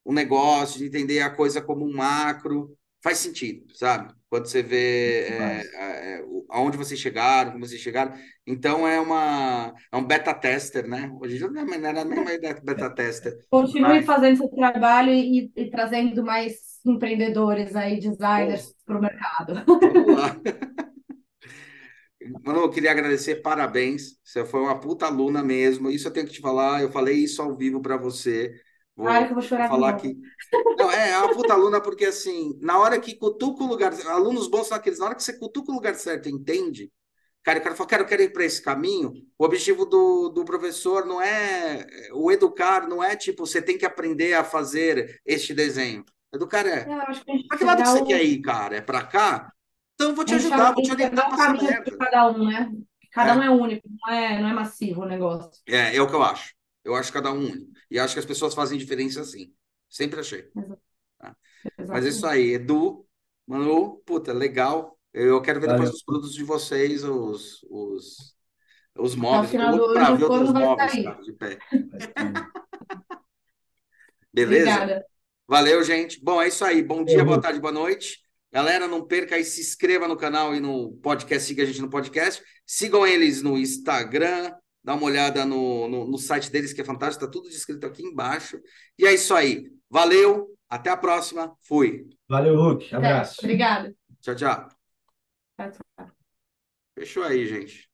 [SPEAKER 1] o negócio, de entender a coisa como um macro, faz sentido, sabe? Quando você vê é, é, aonde vocês chegaram, como vocês chegaram. Então é uma é um beta tester, né? Hoje já não é mais não era nem mais beta tester.
[SPEAKER 2] Continue
[SPEAKER 1] Mas-
[SPEAKER 2] fazendo seu trabalho e, e trazendo mais empreendedores aí, designers para o mercado.
[SPEAKER 1] Vamos lá. Mano, eu queria agradecer, parabéns. Você foi uma puta aluna mesmo. Isso eu tenho que te falar. Eu falei isso ao vivo para você. Vou
[SPEAKER 2] Claro que eu vou chorar
[SPEAKER 1] falar que. Não, é, é uma puta aluna, porque assim, na hora que cutuca o lugar. Alunos bons são aqueles, na hora que você cutuca o lugar certo, e entende? Cara, o cara fala, cara, eu quero ir para esse caminho. O objetivo do, do professor não é. O educar não é tipo, você tem que aprender a fazer este desenho. Educar é.
[SPEAKER 2] É, eu acho que
[SPEAKER 1] Pra lado que você
[SPEAKER 2] o-
[SPEAKER 1] quer ir, cara? É pra cá? Então eu vou te ajudar, vou te orientar essa
[SPEAKER 2] de
[SPEAKER 1] merda.
[SPEAKER 2] cada um, né? Cada
[SPEAKER 1] É.
[SPEAKER 2] um é único, não é, não é massivo o negócio.
[SPEAKER 1] É, é o que eu acho. Eu acho cada um único. E acho que as pessoas fazem diferença assim. Sempre achei. Mas é isso aí, Edu, Manu, puta, legal. Eu quero ver depois
[SPEAKER 3] Valeu.
[SPEAKER 1] os produtos de vocês, os, os, os móveis.
[SPEAKER 2] Ano
[SPEAKER 1] ver outros móveis, cara, de pé. Beleza?
[SPEAKER 2] Obrigada.
[SPEAKER 1] Valeu, gente. Bom, é isso aí. Bom dia, boa tarde, boa noite. Galera, não perca aí, se inscreva no canal e no podcast, siga a gente no podcast. Sigam eles no Instagram, dá uma olhada no, no, no site deles, que é fantástico, tá tudo descrito aqui embaixo. E é isso aí. Valeu, até a próxima. Fui.
[SPEAKER 3] Valeu, Hulk. Abraço.
[SPEAKER 2] Obrigada.
[SPEAKER 1] Tchau, tchau.
[SPEAKER 2] Tchau, tchau.
[SPEAKER 1] Fechou aí, gente.